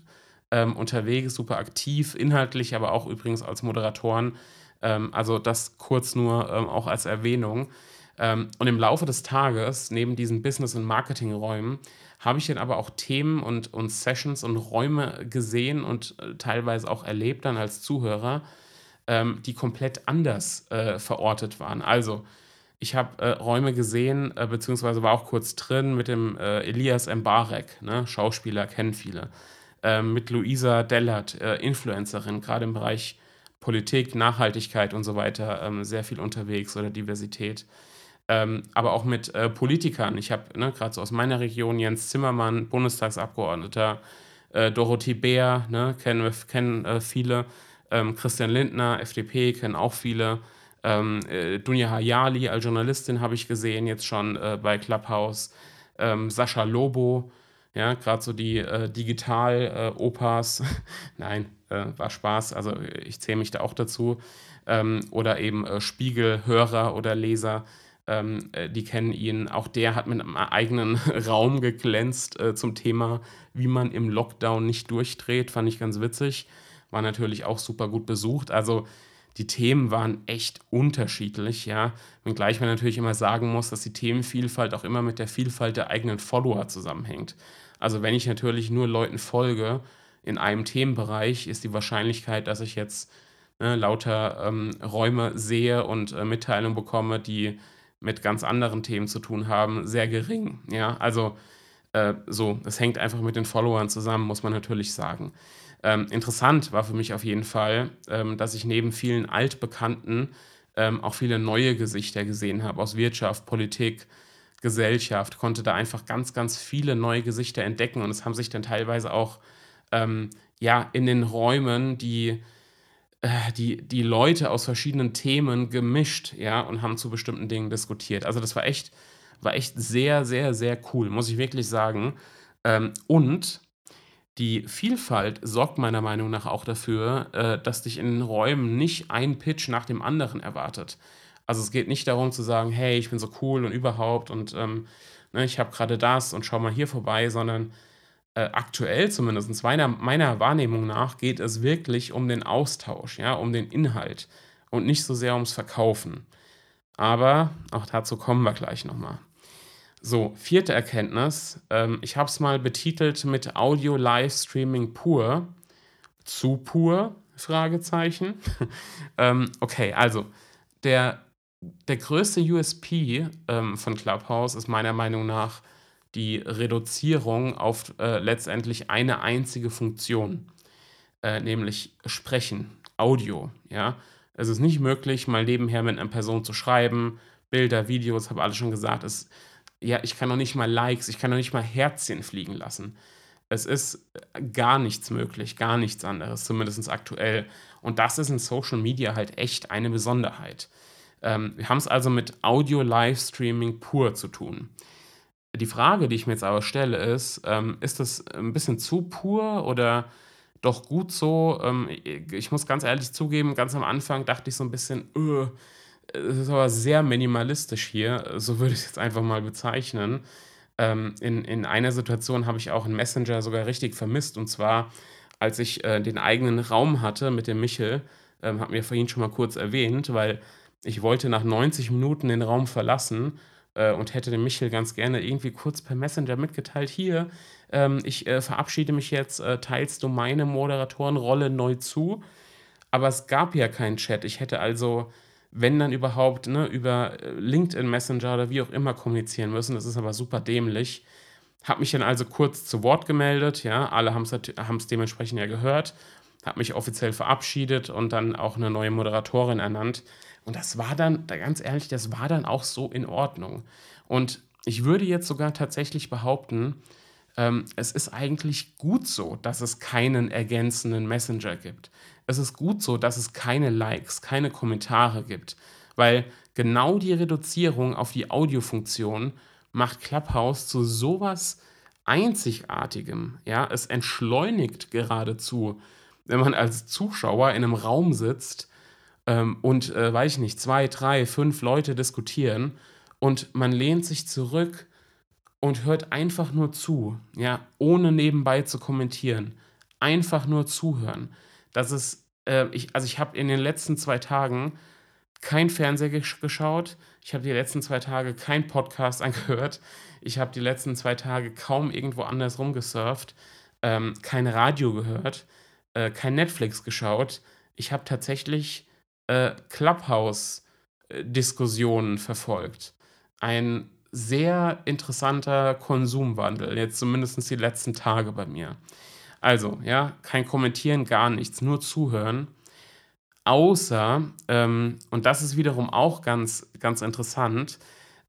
ähm, unterwegs, super aktiv, inhaltlich, aber auch übrigens als Moderatoren. Ähm, also das kurz nur auch als Erwähnung. Und im Laufe des Tages, neben diesen Business- und Marketingräumen, habe ich dann aber auch Themen und, und Sessions und Räume gesehen und äh, teilweise auch erlebt dann als Zuhörer, ähm, die komplett anders äh, verortet waren. Also ich habe äh, Räume gesehen, äh, beziehungsweise war auch kurz drin mit dem äh, Elias Mbarek, ne? Schauspieler, kennen viele. Ähm, mit Luisa Dellert, Influencerin, gerade im Bereich Politik, Nachhaltigkeit und so weiter, ähm, sehr viel unterwegs oder Diversität. Ähm, aber auch mit äh, Politikern. Ich habe ne, gerade so aus meiner Region Jens Zimmermann, Bundestagsabgeordneter, äh, Dorothee Bär, ne, kennen, kennen viele, ähm, Christian Lindner, FDP, kennen auch viele. Ähm, äh, Dunja Hayali als Journalistin habe ich gesehen, jetzt schon äh, bei Clubhouse. Ähm, Sascha Lobo, ja, gerade so die äh, Digital-Opas. Nein, äh, war Spaß, also ich zähle mich da auch dazu. Ähm, oder eben äh, Spiegelhörer oder Leser. Ähm, äh, die kennen ihn. Auch der hat mit einem eigenen Raum geglänzt zum Thema, wie man im Lockdown nicht durchdreht. Fand ich ganz witzig. War natürlich auch super gut besucht. Also die Themen waren echt unterschiedlich, ja. Wenngleich man natürlich immer sagen muss, dass die Themenvielfalt auch immer mit der Vielfalt der eigenen Follower zusammenhängt. Also wenn ich natürlich nur Leuten folge in einem Themenbereich, ist die Wahrscheinlichkeit, dass ich jetzt ne, lauter ähm, Räume sehe und äh, Mitteilungen bekomme, die mit ganz anderen Themen zu tun haben, sehr gering. Ja, also äh, so, es hängt einfach mit den Followern zusammen, muss man natürlich sagen. Ähm, interessant war für mich auf jeden Fall, ähm, dass ich neben vielen Altbekannten ähm, auch viele neue Gesichter gesehen habe aus Wirtschaft, Politik, Gesellschaft, konnte da einfach ganz, ganz viele neue Gesichter entdecken und es haben sich dann teilweise auch ähm, ja, in den Räumen die, die, die Leute aus verschiedenen Themen gemischt ja, und haben zu bestimmten Dingen diskutiert. Also das war echt, war echt sehr, sehr, sehr cool, muss ich wirklich sagen. Ähm, und die Vielfalt sorgt meiner Meinung nach auch dafür, äh, dass dich in den Räumen nicht ein Pitch nach dem anderen erwartet. Also es geht nicht darum zu sagen, hey, ich bin so cool und überhaupt und ähm, ne, ich habe gerade das und schau mal hier vorbei, sondern äh, aktuell zumindest meiner, meiner Wahrnehmung nach geht es wirklich um den Austausch, ja, um den Inhalt und nicht so sehr ums Verkaufen. Aber auch dazu kommen wir gleich nochmal. So, vierte Erkenntnis. Ähm, ich habe es mal betitelt mit Audio Livestreaming pur. Zu pur? Fragezeichen. ähm, okay, also der, der größte USP ähm, von Clubhouse ist meiner Meinung nach die Reduzierung auf äh, letztendlich eine einzige Funktion, äh, nämlich Sprechen, Audio. Ja? Es ist nicht möglich, mal nebenher mit einer Person zu schreiben, Bilder, Videos, habe alles schon gesagt. Es ja, ich kann noch nicht mal Likes, ich kann noch nicht mal Herzchen fliegen lassen. Es ist gar nichts möglich, gar nichts anderes, zumindest aktuell. Und das ist in Social Media halt echt eine Besonderheit. Ähm, wir haben es also mit Audio-Livestreaming pur zu tun. Die Frage, die ich mir jetzt aber stelle, ist, ähm, ist das ein bisschen zu pur oder doch gut so? Ähm, ich muss ganz ehrlich zugeben, ganz am Anfang dachte ich so ein bisschen, öh, es ist aber sehr minimalistisch hier, so würde ich es jetzt einfach mal bezeichnen. Ähm, in, in einer Situation habe ich auch einen Messenger sogar richtig vermisst. Und zwar, als ich äh, den eigenen Raum hatte mit dem Michel, ähm, hat mir vorhin schon mal kurz erwähnt, weil ich wollte nach 90 Minuten den Raum verlassen äh, und hätte dem Michel ganz gerne irgendwie kurz per Messenger mitgeteilt, hier, ähm, ich äh, verabschiede mich jetzt, äh, teilst du meine Moderatorenrolle neu zu? Aber es gab ja keinen Chat. Ich hätte also, wenn dann überhaupt, ne, über äh, LinkedIn Messenger oder wie auch immer kommunizieren müssen. Das ist aber super dämlich. Habe mich dann also kurz zu Wort gemeldet, ja, alle haben es dementsprechend ja gehört, habe mich offiziell verabschiedet und dann auch eine neue Moderatorin ernannt. Und das war dann, ganz ehrlich, das war dann auch so in Ordnung. Und ich würde jetzt sogar tatsächlich behaupten, ähm, es ist eigentlich gut so, dass es keinen ergänzenden Messenger gibt. Es ist gut so, dass es keine Likes, keine Kommentare gibt, weil genau die Reduzierung auf die Audiofunktion macht Clubhouse zu sowas Einzigartigem. Ja, es entschleunigt geradezu, wenn man als Zuschauer in einem Raum sitzt ähm, und, äh, weiß ich nicht, zwei, drei, fünf Leute diskutieren und man lehnt sich zurück und hört einfach nur zu, ja, ohne nebenbei zu kommentieren. Einfach nur zuhören. Das ist, äh, ich, also ich habe in den letzten zwei Tagen kein Fernseher gesch geschaut. Ich habe die letzten zwei Tage kein Podcast angehört. Ich habe die letzten zwei Tage kaum irgendwo anders rumgesurft, ähm, kein Radio gehört, äh, kein Netflix geschaut. Ich habe tatsächlich äh, Clubhouse-Diskussionen verfolgt. Ein sehr interessanter Konsumwandel, jetzt zumindest die letzten Tage bei mir. Also, ja, kein Kommentieren, gar nichts, nur zuhören. Außer, ähm, und das ist wiederum auch ganz, ganz interessant,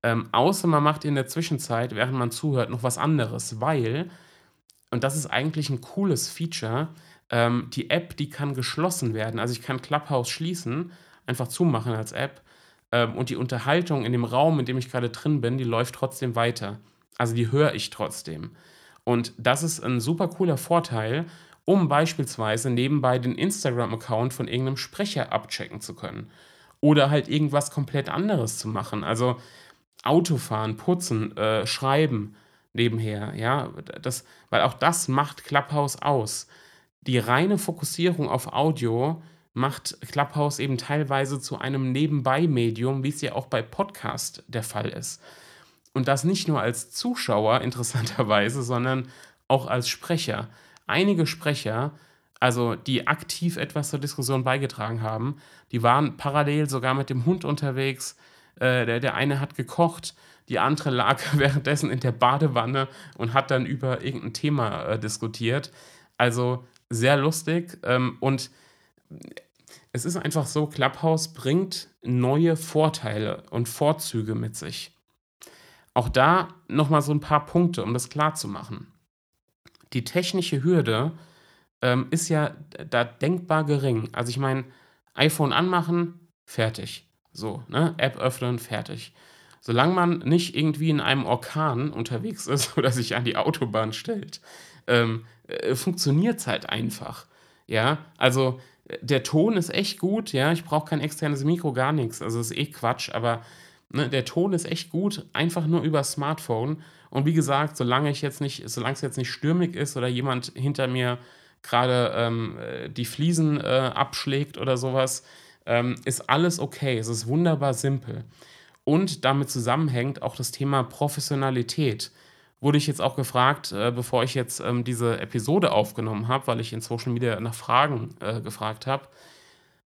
ähm, außer man macht in der Zwischenzeit, während man zuhört, noch was anderes, weil, und das ist eigentlich ein cooles Feature, ähm, die App, die kann geschlossen werden. Also ich kann Clubhouse schließen, einfach zumachen als App. Ähm, und die Unterhaltung in dem Raum, in dem ich gerade drin bin, die läuft trotzdem weiter. Also die höre ich trotzdem. Und das ist ein super cooler Vorteil, um beispielsweise nebenbei den Instagram-Account von irgendeinem Sprecher abchecken zu können. Oder halt irgendwas komplett anderes zu machen. Also Autofahren, putzen, äh, schreiben nebenher, ja, das, weil auch das macht Clubhouse aus die reine Fokussierung auf Audio macht Clubhouse eben teilweise zu einem Nebenbei-Medium, wie es ja auch bei Podcast der Fall ist. Und das nicht nur als Zuschauer interessanterweise, sondern auch als Sprecher. Einige Sprecher, also die aktiv etwas zur Diskussion beigetragen haben, die waren parallel sogar mit dem Hund unterwegs. Äh, der, der eine hat gekocht, die andere lag währenddessen in der Badewanne und hat dann über irgendein Thema äh, diskutiert. Also sehr lustig ähm, und es ist einfach so, Clubhouse bringt neue Vorteile und Vorzüge mit sich. Auch da nochmal so ein paar Punkte, um das klar zu machen. Die technische Hürde ähm, ist ja da denkbar gering. Also ich meine, iPhone anmachen, fertig. So, ne? App öffnen, fertig. Solange man nicht irgendwie in einem Orkan unterwegs ist oder sich an die Autobahn stellt, ähm, äh, funktioniert es halt einfach. Ja, also äh, der Ton ist echt gut, ja, ich brauche kein externes Mikro, gar nichts, also ist eh Quatsch, aber ne, der Ton ist echt gut, einfach nur über Smartphone. Und wie gesagt, solange ich jetzt nicht, solange es jetzt nicht stürmig ist oder jemand hinter mir gerade ähm, äh, die Fliesen äh, abschlägt oder sowas, ähm, ist alles okay. Es ist wunderbar simpel. Und damit zusammenhängt auch das Thema Professionalität wurde ich jetzt auch gefragt, äh, bevor ich jetzt ähm, diese Episode aufgenommen habe, weil ich in Social Media nach Fragen äh, gefragt habe.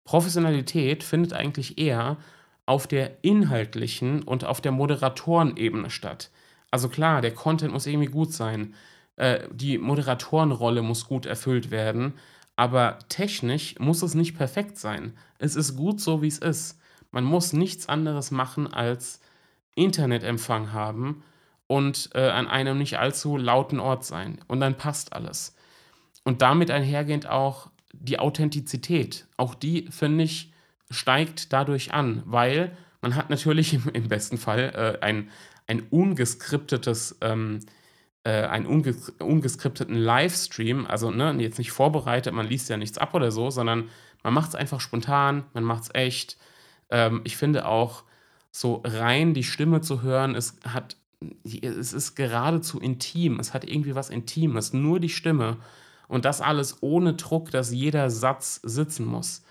Professionalität findet eigentlich eher auf der inhaltlichen und auf der Moderatorenebene statt. Also klar, der Content muss irgendwie gut sein, äh, die Moderatorenrolle muss gut erfüllt werden, aber technisch muss es nicht perfekt sein. Es ist gut so, wie es ist. Man muss nichts anderes machen als Internetempfang haben und äh, an einem nicht allzu lauten Ort sein. Und dann passt alles. Und damit einhergehend auch die Authentizität. Auch die, finde ich, steigt dadurch an, weil man hat natürlich im, im besten Fall äh, ein, ein ungeskriptetes, ähm, äh, einen unges ungeskripteten Livestream, also ne, jetzt nicht vorbereitet, man liest ja nichts ab oder so, sondern man macht es einfach spontan, man macht es echt. Ähm, ich finde auch, so rein die Stimme zu hören, es hat es ist geradezu intim. Es hat irgendwie was Intimes, nur die Stimme. Und das alles ohne Druck, dass jeder Satz sitzen muss.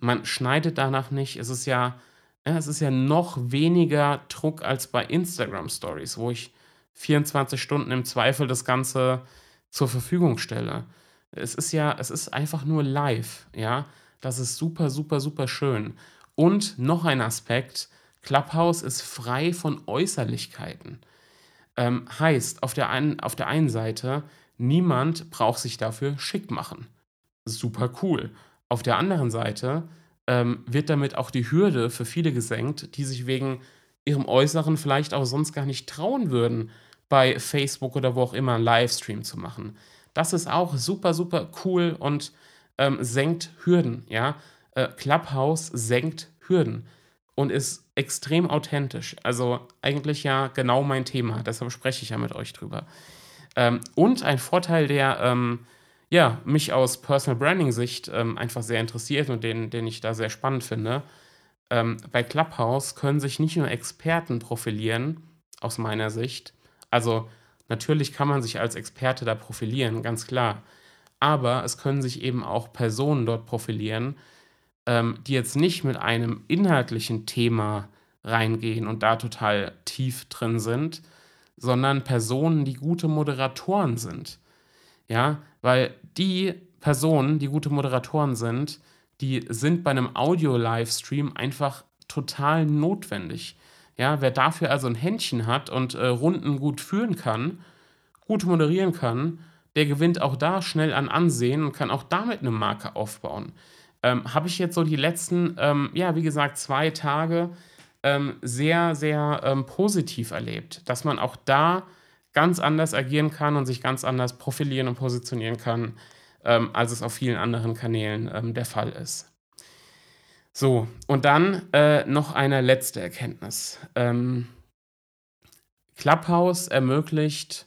Man schneidet danach nicht. Es ist ja, es ist ja noch weniger Druck als bei Instagram Stories, wo ich 24 Stunden im Zweifel das Ganze zur Verfügung stelle. Es ist ja, es ist einfach nur live, ja. Das ist super, super, super schön. Und noch ein Aspekt, Clubhouse ist frei von Äußerlichkeiten. Ähm, heißt, auf der, einen, auf der einen Seite, niemand braucht sich dafür schick machen. Super cool. Auf der anderen Seite ähm, wird damit auch die Hürde für viele gesenkt, die sich wegen ihrem Äußeren vielleicht auch sonst gar nicht trauen würden, bei Facebook oder wo auch immer einen Livestream zu machen. Das ist auch super, super cool und ähm, senkt Hürden. Ja? Äh, Clubhouse senkt Hürden und ist extrem authentisch. Also eigentlich ja genau mein Thema, deshalb spreche ich ja mit euch drüber. Ähm, und ein Vorteil, der ähm, ja, mich aus Personal Branding-Sicht ähm, einfach sehr interessiert und den, den ich da sehr spannend finde. Ähm, bei Clubhouse können sich nicht nur Experten profilieren, aus meiner Sicht. Also natürlich kann man sich als Experte da profilieren, ganz klar. Aber es können sich eben auch Personen dort profilieren, ähm, die jetzt nicht mit einem inhaltlichen Thema reingehen und da total tief drin sind, sondern Personen, die gute Moderatoren sind. Ja, weil die Personen, die gute Moderatoren sind, die sind bei einem Audio-Livestream einfach total notwendig. Ja, wer dafür also ein Händchen hat und äh, Runden gut führen kann, gut moderieren kann, der gewinnt auch da schnell an Ansehen und kann auch damit eine Marke aufbauen ähm, habe ich jetzt so die letzten, ähm, ja, wie gesagt, zwei Tage ähm, sehr, sehr ähm, positiv erlebt, dass man auch da ganz anders agieren kann und sich ganz anders profilieren und positionieren kann, ähm, als es auf vielen anderen Kanälen ähm, der Fall ist. So, und dann äh, noch eine letzte Erkenntnis. Clubhouse ermöglicht,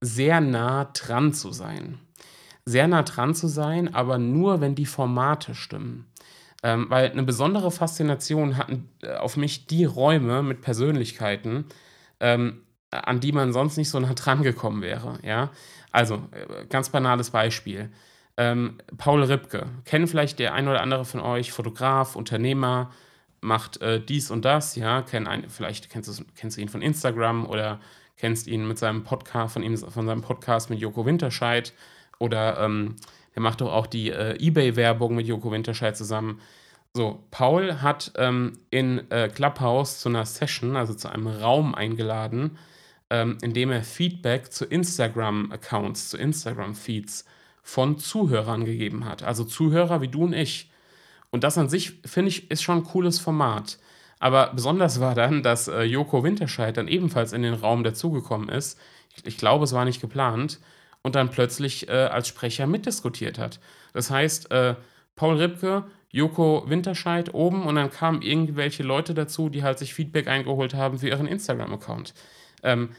sehr nah dran zu sein sehr nah dran zu sein, aber nur, wenn die Formate stimmen. Ähm, weil eine besondere Faszination hatten äh, auf mich die Räume mit Persönlichkeiten, ähm, an die man sonst nicht so nah dran gekommen wäre. Ja? Also, äh, ganz banales Beispiel. Ähm, Paul Ripke, kennen vielleicht der ein oder andere von euch, Fotograf, Unternehmer, macht äh, dies und das, ja, kenn ein, vielleicht kennst du, kennst du ihn von Instagram oder kennst ihn mit seinem Podcast, von ihm, von seinem Podcast mit Joko Winterscheid oder ähm, der macht doch auch die äh, Ebay-Werbung mit Joko Winterscheid zusammen. So, Paul hat ähm, in äh, Clubhouse zu einer Session, also zu einem Raum eingeladen, ähm, in dem er Feedback zu Instagram-Accounts, zu Instagram-Feeds von Zuhörern gegeben hat. Also Zuhörer wie du und ich. Und das an sich, finde ich, ist schon ein cooles Format. Aber besonders war dann, dass äh, Joko Winterscheid dann ebenfalls in den Raum dazugekommen ist. Ich, ich glaube, es war nicht geplant und dann plötzlich äh, als Sprecher mitdiskutiert hat. Das heißt, äh, Paul Ripke, Joko Winterscheid oben und dann kamen irgendwelche Leute dazu, die halt sich Feedback eingeholt haben für ihren Instagram-Account. Ähm,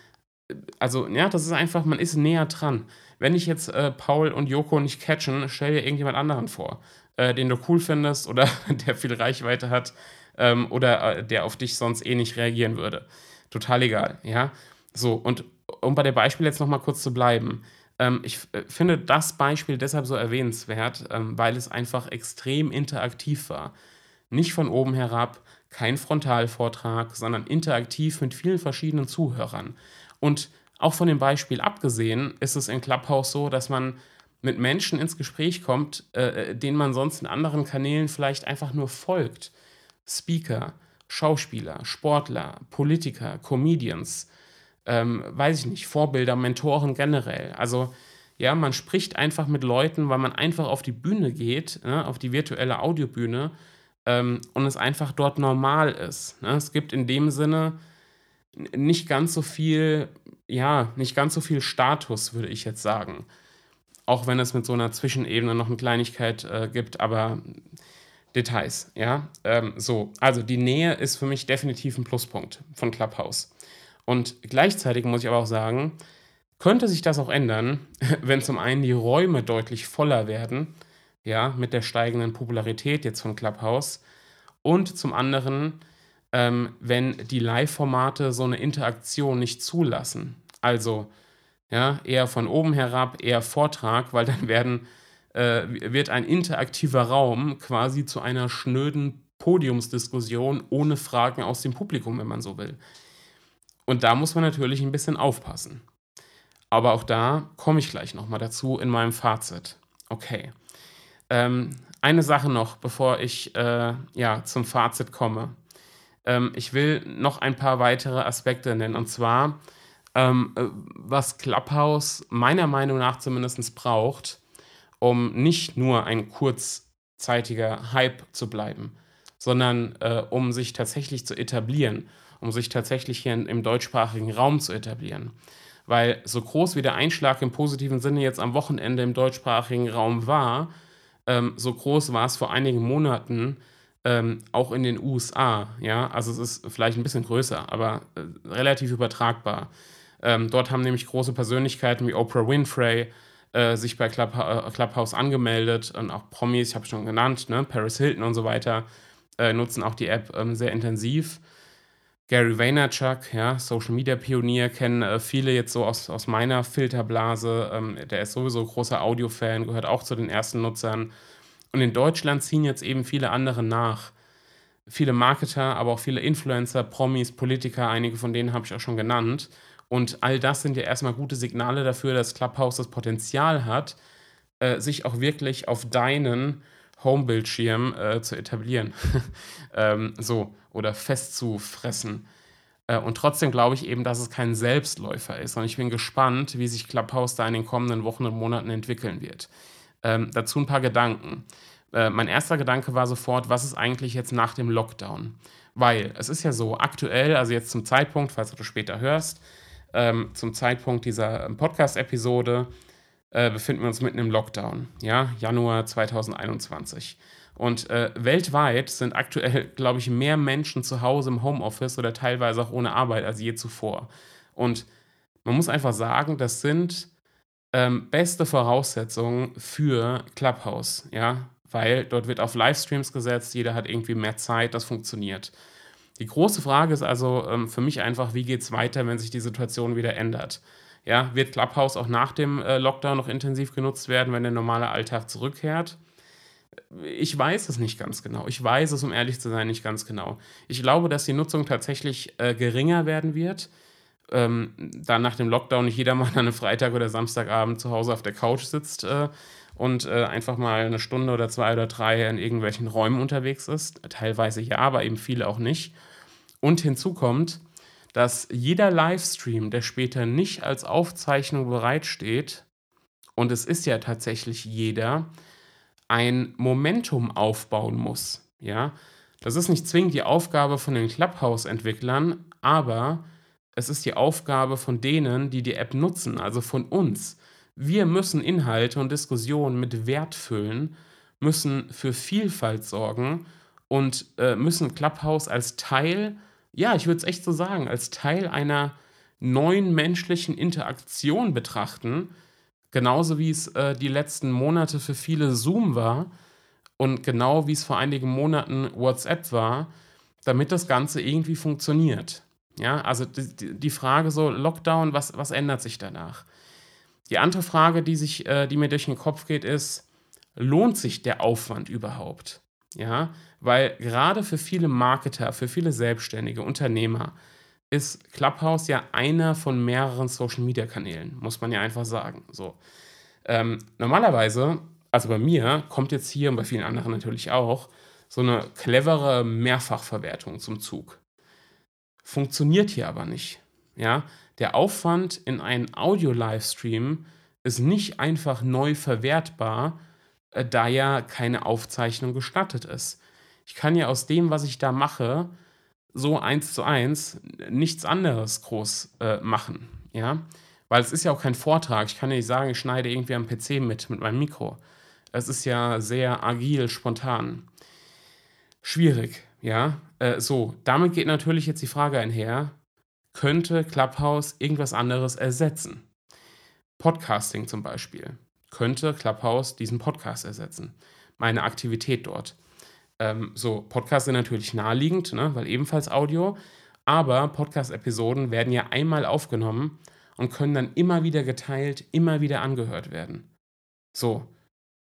also, ja, das ist einfach, man ist näher dran. Wenn ich jetzt äh, Paul und Joko nicht catchen, stell dir irgendjemand anderen vor, äh, den du cool findest oder der viel Reichweite hat ähm, oder äh, der auf dich sonst eh nicht reagieren würde. Total egal, ja. So, und um bei dem Beispiel jetzt nochmal kurz zu bleiben. Ähm, ich äh, finde das Beispiel deshalb so erwähnenswert, ähm, weil es einfach extrem interaktiv war. Nicht von oben herab, kein Frontalvortrag, sondern interaktiv mit vielen verschiedenen Zuhörern. Und auch von dem Beispiel abgesehen ist es in Clubhouse so, dass man mit Menschen ins Gespräch kommt, äh, äh denen man sonst in anderen Kanälen vielleicht einfach nur folgt. Speaker, Schauspieler, Sportler, Politiker, Comedians, ähm, weiß ich nicht, Vorbilder, Mentoren generell. Also ja, man spricht einfach mit Leuten, weil man einfach auf die Bühne geht, ne, auf die virtuelle Audiobühne ähm, und es einfach dort normal ist. Ne? Es gibt in dem Sinne nicht ganz so viel, ja, nicht ganz so viel Status, würde ich jetzt sagen. Auch wenn es mit so einer Zwischenebene noch eine Kleinigkeit äh, gibt, aber Details, ja. Ähm, so, also die Nähe ist für mich definitiv ein Pluspunkt von Clubhouse. Und gleichzeitig muss ich aber auch sagen, könnte sich das auch ändern, wenn zum einen die Räume deutlich voller werden, ja, mit der steigenden Popularität jetzt von Clubhouse, und zum anderen ähm, wenn die Live-Formate so eine Interaktion nicht zulassen. Also ja, eher von oben herab, eher Vortrag, weil dann werden, äh, wird ein interaktiver Raum quasi zu einer schnöden Podiumsdiskussion ohne Fragen aus dem Publikum, wenn man so will. Und da muss man natürlich ein bisschen aufpassen. Aber auch da komme ich gleich nochmal dazu in meinem Fazit. Okay. Ähm, eine Sache noch, bevor ich äh, ja, zum Fazit komme. Ähm, ich will noch ein paar weitere Aspekte nennen. Und zwar, ähm, äh, was Clubhouse meiner Meinung nach zumindest braucht, um nicht nur ein kurzzeitiger Hype zu bleiben, sondern äh, um sich tatsächlich zu etablieren, um sich tatsächlich hier im deutschsprachigen Raum zu etablieren. Weil so groß wie der Einschlag im positiven Sinne jetzt am Wochenende im deutschsprachigen Raum war, ähm, so groß war es vor einigen Monaten ähm, auch in den USA. Ja, also es ist vielleicht ein bisschen größer, aber äh, relativ übertragbar. Ähm, dort haben nämlich große Persönlichkeiten wie Oprah Winfrey äh, sich bei Club, äh, Clubhouse angemeldet und auch Promis, ich habe schon genannt, ne, Paris Hilton und so weiter, äh, nutzen auch die App ähm, sehr intensiv. Gary Vaynerchuk, ja, Social Media Pionier, kennen äh, viele jetzt so aus, aus meiner Filterblase. Ähm, der ist sowieso großer Audio-Fan, gehört auch zu den ersten Nutzern. Und in Deutschland ziehen jetzt eben viele andere nach. Viele Marketer, aber auch viele Influencer, Promis, Politiker, einige von denen habe ich auch schon genannt. Und all das sind ja erstmal gute Signale dafür, dass Clubhouse das Potenzial hat, äh, sich auch wirklich auf deinen Homebildschirm äh, zu etablieren. ähm, so, oder festzufressen. Äh, und trotzdem glaube ich eben, dass es kein Selbstläufer ist. Und ich bin gespannt, wie sich Clubhouse da in den kommenden Wochen und Monaten entwickeln wird. Ähm, dazu ein paar Gedanken. Äh, mein erster Gedanke war sofort, was ist eigentlich jetzt nach dem Lockdown? Weil es ist ja so, aktuell, also jetzt zum Zeitpunkt, falls du später hörst, ähm, zum Zeitpunkt dieser ähm, Podcast-Episode äh, befinden wir uns mitten im Lockdown, ja, Januar 2021. Und äh, weltweit sind aktuell, glaube ich, mehr Menschen zu Hause im Homeoffice oder teilweise auch ohne Arbeit als je zuvor. Und man muss einfach sagen, das sind ähm, beste Voraussetzungen für Clubhouse, ja, weil dort wird auf Livestreams gesetzt, jeder hat irgendwie mehr Zeit, das funktioniert. Die große Frage ist also ähm, für mich einfach, wie geht es weiter, wenn sich die Situation wieder ändert? Ja, wird Clubhouse auch nach dem äh, Lockdown noch intensiv genutzt werden, wenn der normale Alltag zurückkehrt? Ich weiß es nicht ganz genau. Ich weiß es, um ehrlich zu sein, nicht ganz genau. Ich glaube, dass die Nutzung tatsächlich äh, geringer werden wird. Ähm, da nach dem Lockdown nicht jeder mal an einem Freitag oder Samstagabend zu Hause auf der Couch sitzt äh, und äh, einfach mal eine Stunde oder zwei oder drei in irgendwelchen Räumen unterwegs ist. Teilweise ja, aber eben viele auch nicht. Und hinzu kommt, dass jeder Livestream, der später nicht als Aufzeichnung bereitsteht, und es ist ja tatsächlich jeder, ein Momentum aufbauen muss. Ja, das ist nicht zwingend die Aufgabe von den Clubhouse-Entwicklern, aber es ist die Aufgabe von denen, die die App nutzen, also von uns. Wir müssen Inhalte und Diskussionen mit Wert füllen, müssen für Vielfalt sorgen und äh, müssen Clubhouse als Teil ja, ich würde es echt so sagen, als Teil einer neuen menschlichen Interaktion betrachten. Genauso wie es äh, die letzten Monate für viele Zoom war und genau wie es vor einigen Monaten WhatsApp war, damit das Ganze irgendwie funktioniert. Ja, also die, die Frage so, Lockdown, was, was ändert sich danach? Die andere Frage, die, sich, äh, die mir durch den Kopf geht, ist, lohnt sich der Aufwand überhaupt? Ja, weil gerade für viele Marketer, für viele Selbstständige, Unternehmer ist Clubhouse ja einer von mehreren Social-Media-Kanälen, muss man ja einfach sagen. So. Ähm, normalerweise, also bei mir, kommt jetzt hier und bei vielen anderen natürlich auch, so eine clevere Mehrfachverwertung zum Zug. Funktioniert hier aber nicht. Ja? Der Aufwand in einen Audio-Livestream ist nicht einfach neu verwertbar, äh, da ja keine Aufzeichnung gestattet ist. Ich kann ja aus dem, was ich da mache, so eins zu eins nichts anderes groß äh, machen. Ja? Weil es ist ja auch kein Vortrag. Ich kann ja nicht sagen, ich schneide irgendwie am PC mit, mit meinem Mikro. Es ist ja sehr agil, spontan. Schwierig, ja. Äh, so, damit geht natürlich jetzt die Frage einher, könnte Clubhouse irgendwas anderes ersetzen? Podcasting zum Beispiel könnte Clubhouse diesen Podcast ersetzen. Meine Aktivität dort. Ähm, so, Podcasts sind natürlich naheliegend, ne, weil ebenfalls Audio. Aber Podcast-Episoden werden ja einmal aufgenommen und können dann immer wieder geteilt, immer wieder angehört werden. So,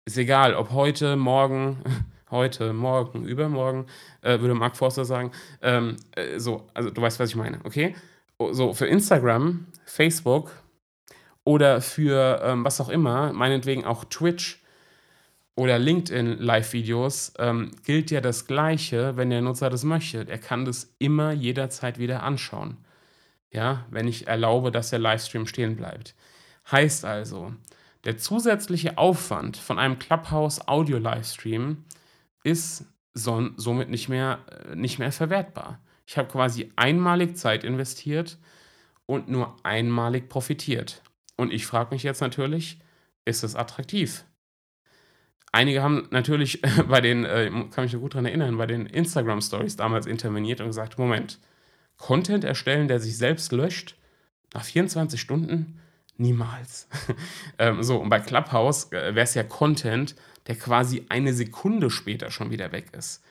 ist egal, ob heute, morgen, heute, morgen, übermorgen, äh, würde Mark Forster sagen. Ähm, äh, so, also du weißt, was ich meine, okay? So, für Instagram, Facebook oder für ähm, was auch immer, meinetwegen auch Twitch oder LinkedIn Live-Videos, ähm, gilt ja das Gleiche, wenn der Nutzer das möchte. Er kann das immer jederzeit wieder anschauen. Ja, wenn ich erlaube, dass der Livestream stehen bleibt. Heißt also, der zusätzliche Aufwand von einem Clubhouse Audio Livestream ist so, somit nicht mehr, äh, nicht mehr verwertbar. Ich habe quasi einmalig Zeit investiert und nur einmalig profitiert. Und ich frage mich jetzt natürlich, ist es attraktiv? Einige haben natürlich bei den, äh, kann mich noch gut daran erinnern, bei den Instagram Stories damals interveniert und gesagt, Moment, Content erstellen, der sich selbst löscht, nach 24 Stunden? Niemals. ähm, so, und bei Clubhouse äh, wäre es ja Content, der quasi eine Sekunde später schon wieder weg ist.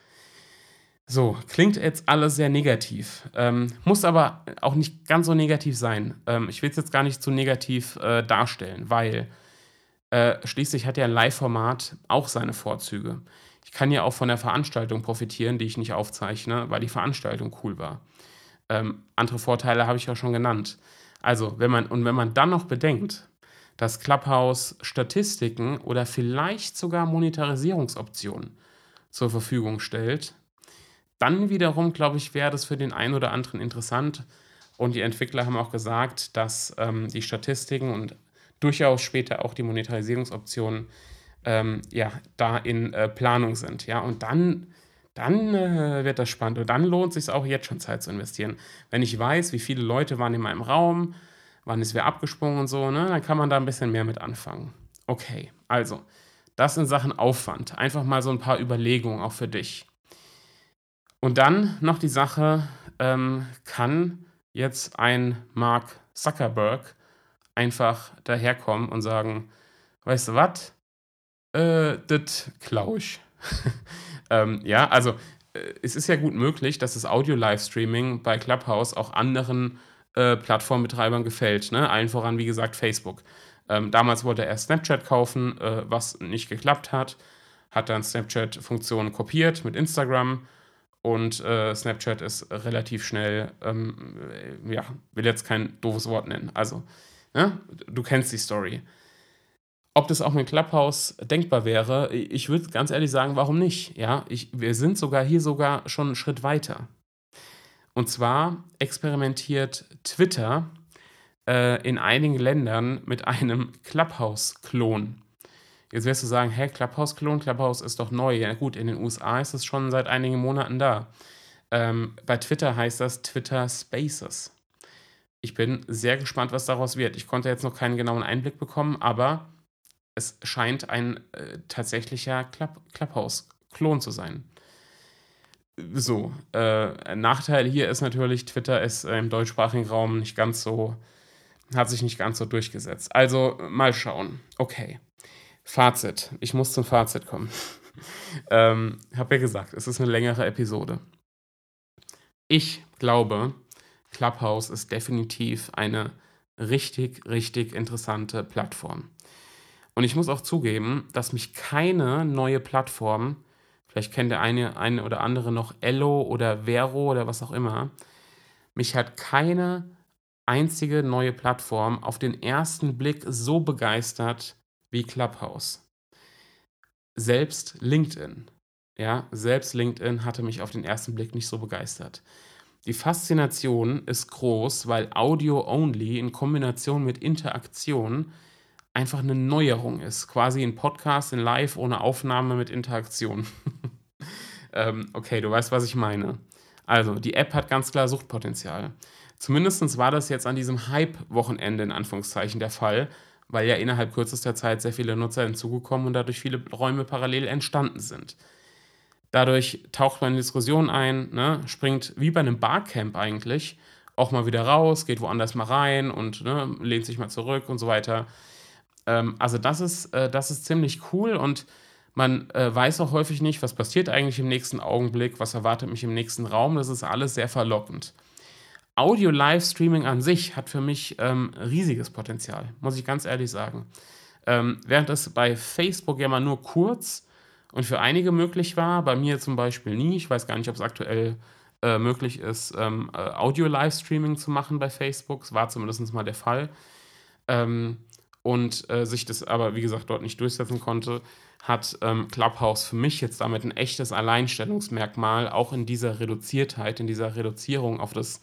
So, klingt jetzt alles sehr negativ, ähm, muss aber auch nicht ganz so negativ sein. Ähm, ich will es jetzt gar nicht zu negativ äh, darstellen, weil äh, schließlich hat ja ein Live-Format auch seine Vorzüge. Ich kann ja auch von der Veranstaltung profitieren, die ich nicht aufzeichne, weil die Veranstaltung cool war. Ähm, andere Vorteile habe ich ja schon genannt. Also, wenn man, und wenn man dann noch bedenkt, dass Clubhouse Statistiken oder vielleicht sogar Monetarisierungsoptionen zur Verfügung stellt, dann wiederum, glaube ich, wäre das für den einen oder anderen interessant. Und die Entwickler haben auch gesagt, dass ähm, die Statistiken und durchaus später auch die Monetarisierungsoptionen ähm, ja, da in äh, Planung sind. Ja, und dann, dann äh, wird das spannend. Und dann lohnt es sich auch jetzt schon Zeit zu investieren. Wenn ich weiß, wie viele Leute waren in meinem Raum, wann ist wer abgesprungen und so, ne, dann kann man da ein bisschen mehr mit anfangen. Okay, also, das in Sachen Aufwand. Einfach mal so ein paar Überlegungen auch für dich. Und dann noch die Sache, ähm, kann jetzt ein Mark Zuckerberg einfach daherkommen und sagen, weißt du was, äh, das klau ich. ähm, ja, also äh, es ist ja gut möglich, dass das Audio-Livestreaming bei Clubhouse auch anderen äh, Plattformbetreibern gefällt. Ne? Allen voran, wie gesagt, Facebook. Ähm, damals wollte er Snapchat kaufen, äh, was nicht geklappt hat. Hat dann Snapchat-Funktionen kopiert mit Instagram und äh, Snapchat ist relativ schnell, ähm, ja, will jetzt kein doofes Wort nennen. Also, ja, du kennst die Story. Ob das auch mit Clubhouse denkbar wäre, ich würde ganz ehrlich sagen, warum nicht? Ja, ich, wir sind sogar hier sogar schon einen Schritt weiter. Und zwar experimentiert Twitter äh, in einigen Ländern mit einem Clubhouse-Klon. Jetzt wirst du sagen, hä, Clubhouse-Klon, Clubhouse ist doch neu. Ja gut, in den USA ist es schon seit einigen Monaten da. Ähm, bei Twitter heißt das Twitter Spaces. Ich bin sehr gespannt, was daraus wird. Ich konnte jetzt noch keinen genauen Einblick bekommen, aber es scheint ein äh, tatsächlicher Club Clubhouse-Klon zu sein. So, äh, Nachteil hier ist natürlich, Twitter ist im deutschsprachigen Raum nicht ganz so, hat sich nicht ganz so durchgesetzt. Also mal schauen. Okay. Fazit. Ich muss zum Fazit kommen. ähm, habe ja gesagt, es ist eine längere Episode. Ich glaube, Clubhouse ist definitiv eine richtig, richtig interessante Plattform. Und ich muss auch zugeben, dass mich keine neue Plattform, vielleicht kennt der eine, eine oder andere noch Ello oder Vero oder was auch immer, mich hat keine einzige neue Plattform auf den ersten Blick so begeistert wie Clubhouse. Selbst LinkedIn, ja, selbst LinkedIn hatte mich auf den ersten Blick nicht so begeistert. Die Faszination ist groß, weil Audio-only in Kombination mit Interaktion einfach eine Neuerung ist. Quasi ein Podcast in Live ohne Aufnahme mit Interaktion. ähm, okay, du weißt, was ich meine. Also, die App hat ganz klar Suchtpotenzial. Zumindest war das jetzt an diesem Hype-Wochenende in Anführungszeichen der Fall, weil ja innerhalb kürzester Zeit sehr viele Nutzer hinzugekommen und dadurch viele Räume parallel entstanden sind. Dadurch taucht man in Diskussionen ein, ne, springt wie bei einem Barcamp eigentlich auch mal wieder raus, geht woanders mal rein und ne, lehnt sich mal zurück und so weiter. Ähm, also das ist, äh, das ist ziemlich cool und Man äh, weiß auch häufig nicht, was passiert eigentlich im nächsten Augenblick, was erwartet mich im nächsten Raum. Das ist alles sehr verlockend. Audio-Livestreaming an sich hat für mich ähm, riesiges Potenzial, muss ich ganz ehrlich sagen. Ähm, während es bei Facebook ja mal nur kurz und für einige möglich war, bei mir zum Beispiel nie. Ich weiß gar nicht, ob es aktuell äh, möglich ist, ähm, äh, Audio-Livestreaming zu machen bei Facebook. Es war zumindest mal der Fall. Ähm, und äh, sich das aber, wie gesagt, dort nicht durchsetzen konnte, hat ähm, Clubhouse für mich jetzt damit ein echtes Alleinstellungsmerkmal, auch in dieser Reduziertheit, in dieser Reduzierung auf das,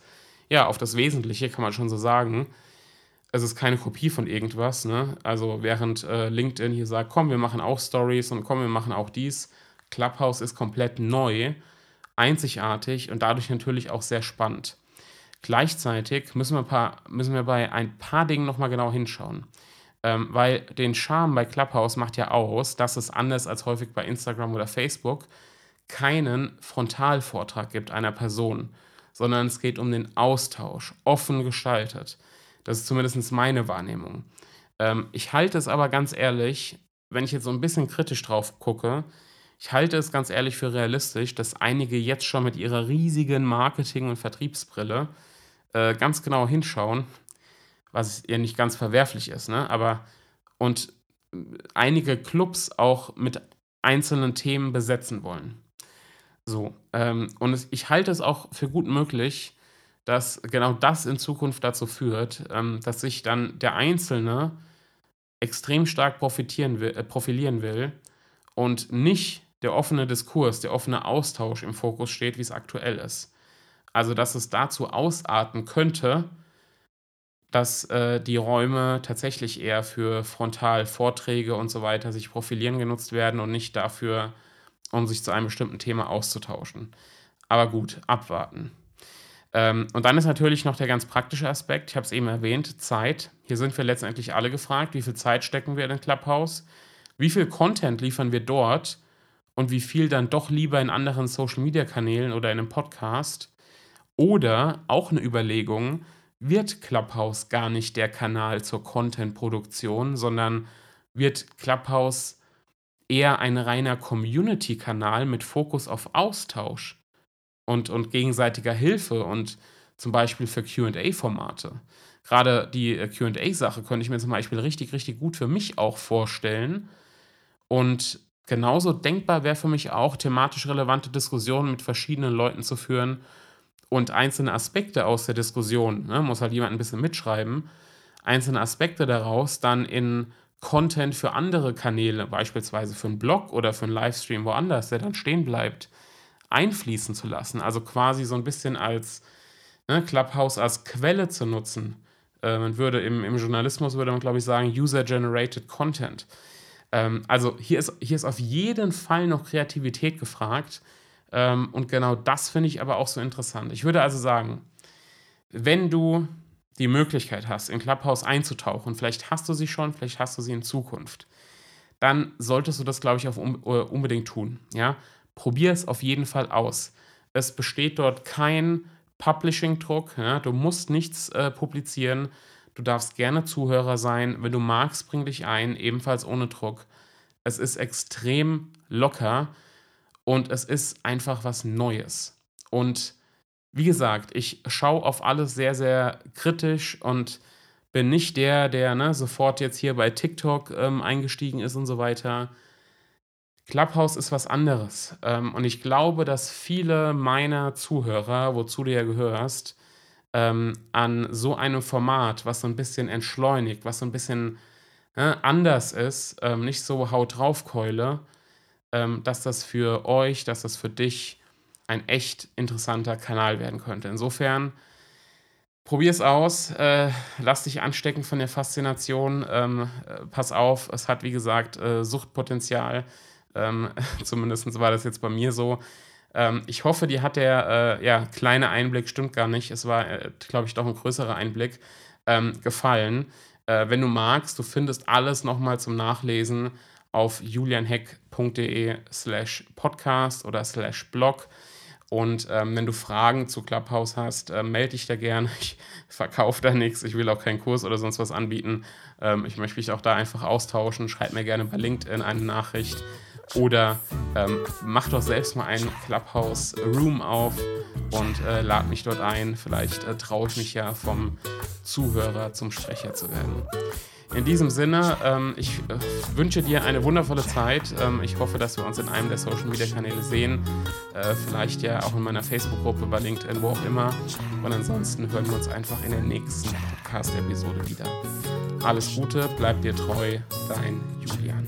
ja, auf das Wesentliche, kann man schon so sagen. Es ist keine Kopie von irgendwas, ne? Also während äh, LinkedIn hier sagt, komm, wir machen auch Stories und komm, wir machen auch dies, Clubhouse ist komplett neu, einzigartig und dadurch natürlich auch sehr spannend. Gleichzeitig müssen wir, paar, müssen wir bei ein paar Dingen nochmal genau hinschauen. Ähm, weil den Charme bei Clubhouse macht ja aus, dass es anders als häufig bei Instagram oder Facebook keinen Frontalvortrag gibt einer Person, sondern es geht um den Austausch, offen gestaltet. Das ist zumindest meine Wahrnehmung. Ähm, ich halte es aber ganz ehrlich, wenn ich jetzt so ein bisschen kritisch drauf gucke, ich halte es ganz ehrlich für realistisch, dass einige jetzt schon mit ihrer riesigen Marketing- und Vertriebsbrille äh, ganz genau hinschauen was ja nicht ganz verwerflich ist, ne? Aber und einige Clubs auch mit einzelnen Themen besetzen wollen. So, ähm, und es, ich halte es auch für gut möglich, dass genau das in Zukunft dazu führt, ähm, dass sich dann der Einzelne extrem stark profitieren will, äh, profilieren will und nicht der offene Diskurs, der offene Austausch im Fokus steht, wie es aktuell ist. Also, dass es dazu ausarten könnte, dass äh, die Räume tatsächlich eher für Frontalvorträge und so weiter sich profilieren genutzt werden und nicht dafür, um sich zu einem bestimmten Thema auszutauschen. Aber gut, abwarten. Ähm, und dann ist natürlich noch der ganz praktische Aspekt, ich habe es eben erwähnt, Zeit. Hier sind wir letztendlich alle gefragt, wie viel Zeit stecken wir in den Clubhouse, wie viel Content liefern wir dort und wie viel dann doch lieber in anderen Social-Media-Kanälen oder in einem Podcast. Oder auch eine Überlegung, wird Clubhouse gar nicht der Kanal zur Content-Produktion, sondern wird Clubhouse eher ein reiner Community-Kanal mit Fokus auf Austausch und, und gegenseitiger Hilfe und zum Beispiel für QA-Formate. Gerade die äh, QA-Sache könnte ich mir zum Beispiel richtig, richtig gut für mich auch vorstellen. Und genauso denkbar wäre für mich auch, thematisch relevante Diskussionen mit verschiedenen Leuten zu führen und einzelne Aspekte aus der Diskussion, ne, muss halt jemand ein bisschen mitschreiben, einzelne Aspekte daraus dann in Content für andere Kanäle, beispielsweise für einen Blog oder für einen Livestream woanders, der dann stehen bleibt, einfließen zu lassen. Also quasi so ein bisschen als ne, Clubhouse als Quelle zu nutzen. Äh, man würde im, im Journalismus, würde man glaube ich sagen, User-Generated Content. Ähm, also hier ist, hier ist auf jeden Fall noch Kreativität gefragt ähm, und genau das finde ich aber auch so interessant. Ich würde also sagen, wenn du die Möglichkeit hast, in Clubhouse einzutauchen, vielleicht hast du sie schon, vielleicht hast du sie in Zukunft, dann solltest du das, glaube ich, auch äh, unbedingt tun. Ja? Probier es auf jeden Fall aus. Es besteht dort kein Publishing-Druck. Ja? Du musst nichts äh, publizieren. Du darfst gerne Zuhörer sein. Wenn du magst, bring dich ein, ebenfalls ohne Druck. Es ist extrem locker und es ist einfach was Neues. Und wie gesagt, ich schaue auf alles sehr, sehr kritisch und bin nicht der, der ne, sofort jetzt hier bei TikTok ähm, eingestiegen ist und so weiter. Clubhouse ist was anderes. Ähm, und ich glaube, dass viele meiner Zuhörer, wozu du ja gehörst, ähm, an so einem Format, was so ein bisschen entschleunigt, was so ein bisschen äh, anders ist, ähm, nicht so Haut drauf Keule, ähm, dass das für euch, dass das für dich ein echt interessanter Kanal werden könnte. Insofern, probier es aus, äh, lass dich anstecken von der Faszination, ähm, äh, pass auf, es hat wie gesagt äh, Suchtpotenzial, ähm, zumindest war das jetzt bei mir so. Ähm, ich hoffe, dir hat der äh, ja, kleine Einblick, stimmt gar nicht, es war, äh, glaube ich, doch ein größerer Einblick, ähm, gefallen. Äh, wenn du magst, du findest alles nochmal zum Nachlesen auf julianheck.de slash podcast oder slash blog. Und ähm, wenn du Fragen zu Clubhouse hast, äh, melde dich da gerne. Ich verkaufe da nichts. Ich will auch keinen Kurs oder sonst was anbieten. Ähm, ich möchte mich auch da einfach austauschen. Schreib mir gerne bei LinkedIn eine Nachricht. Oder ähm, mach doch selbst mal einen Clubhouse Room auf und äh, lad mich dort ein. Vielleicht äh, traue ich mich ja vom Zuhörer zum Sprecher zu werden. In diesem Sinne, ähm, ich äh, wünsche dir eine wundervolle Zeit. Ähm, ich hoffe, dass wir uns in einem der Social Media Kanäle sehen. Äh, vielleicht ja auch in meiner Facebook-Gruppe, bei LinkedIn, wo auch immer. Und ansonsten hören wir uns einfach in der nächsten Podcast-Episode wieder. Alles Gute, bleib dir treu, dein Julian.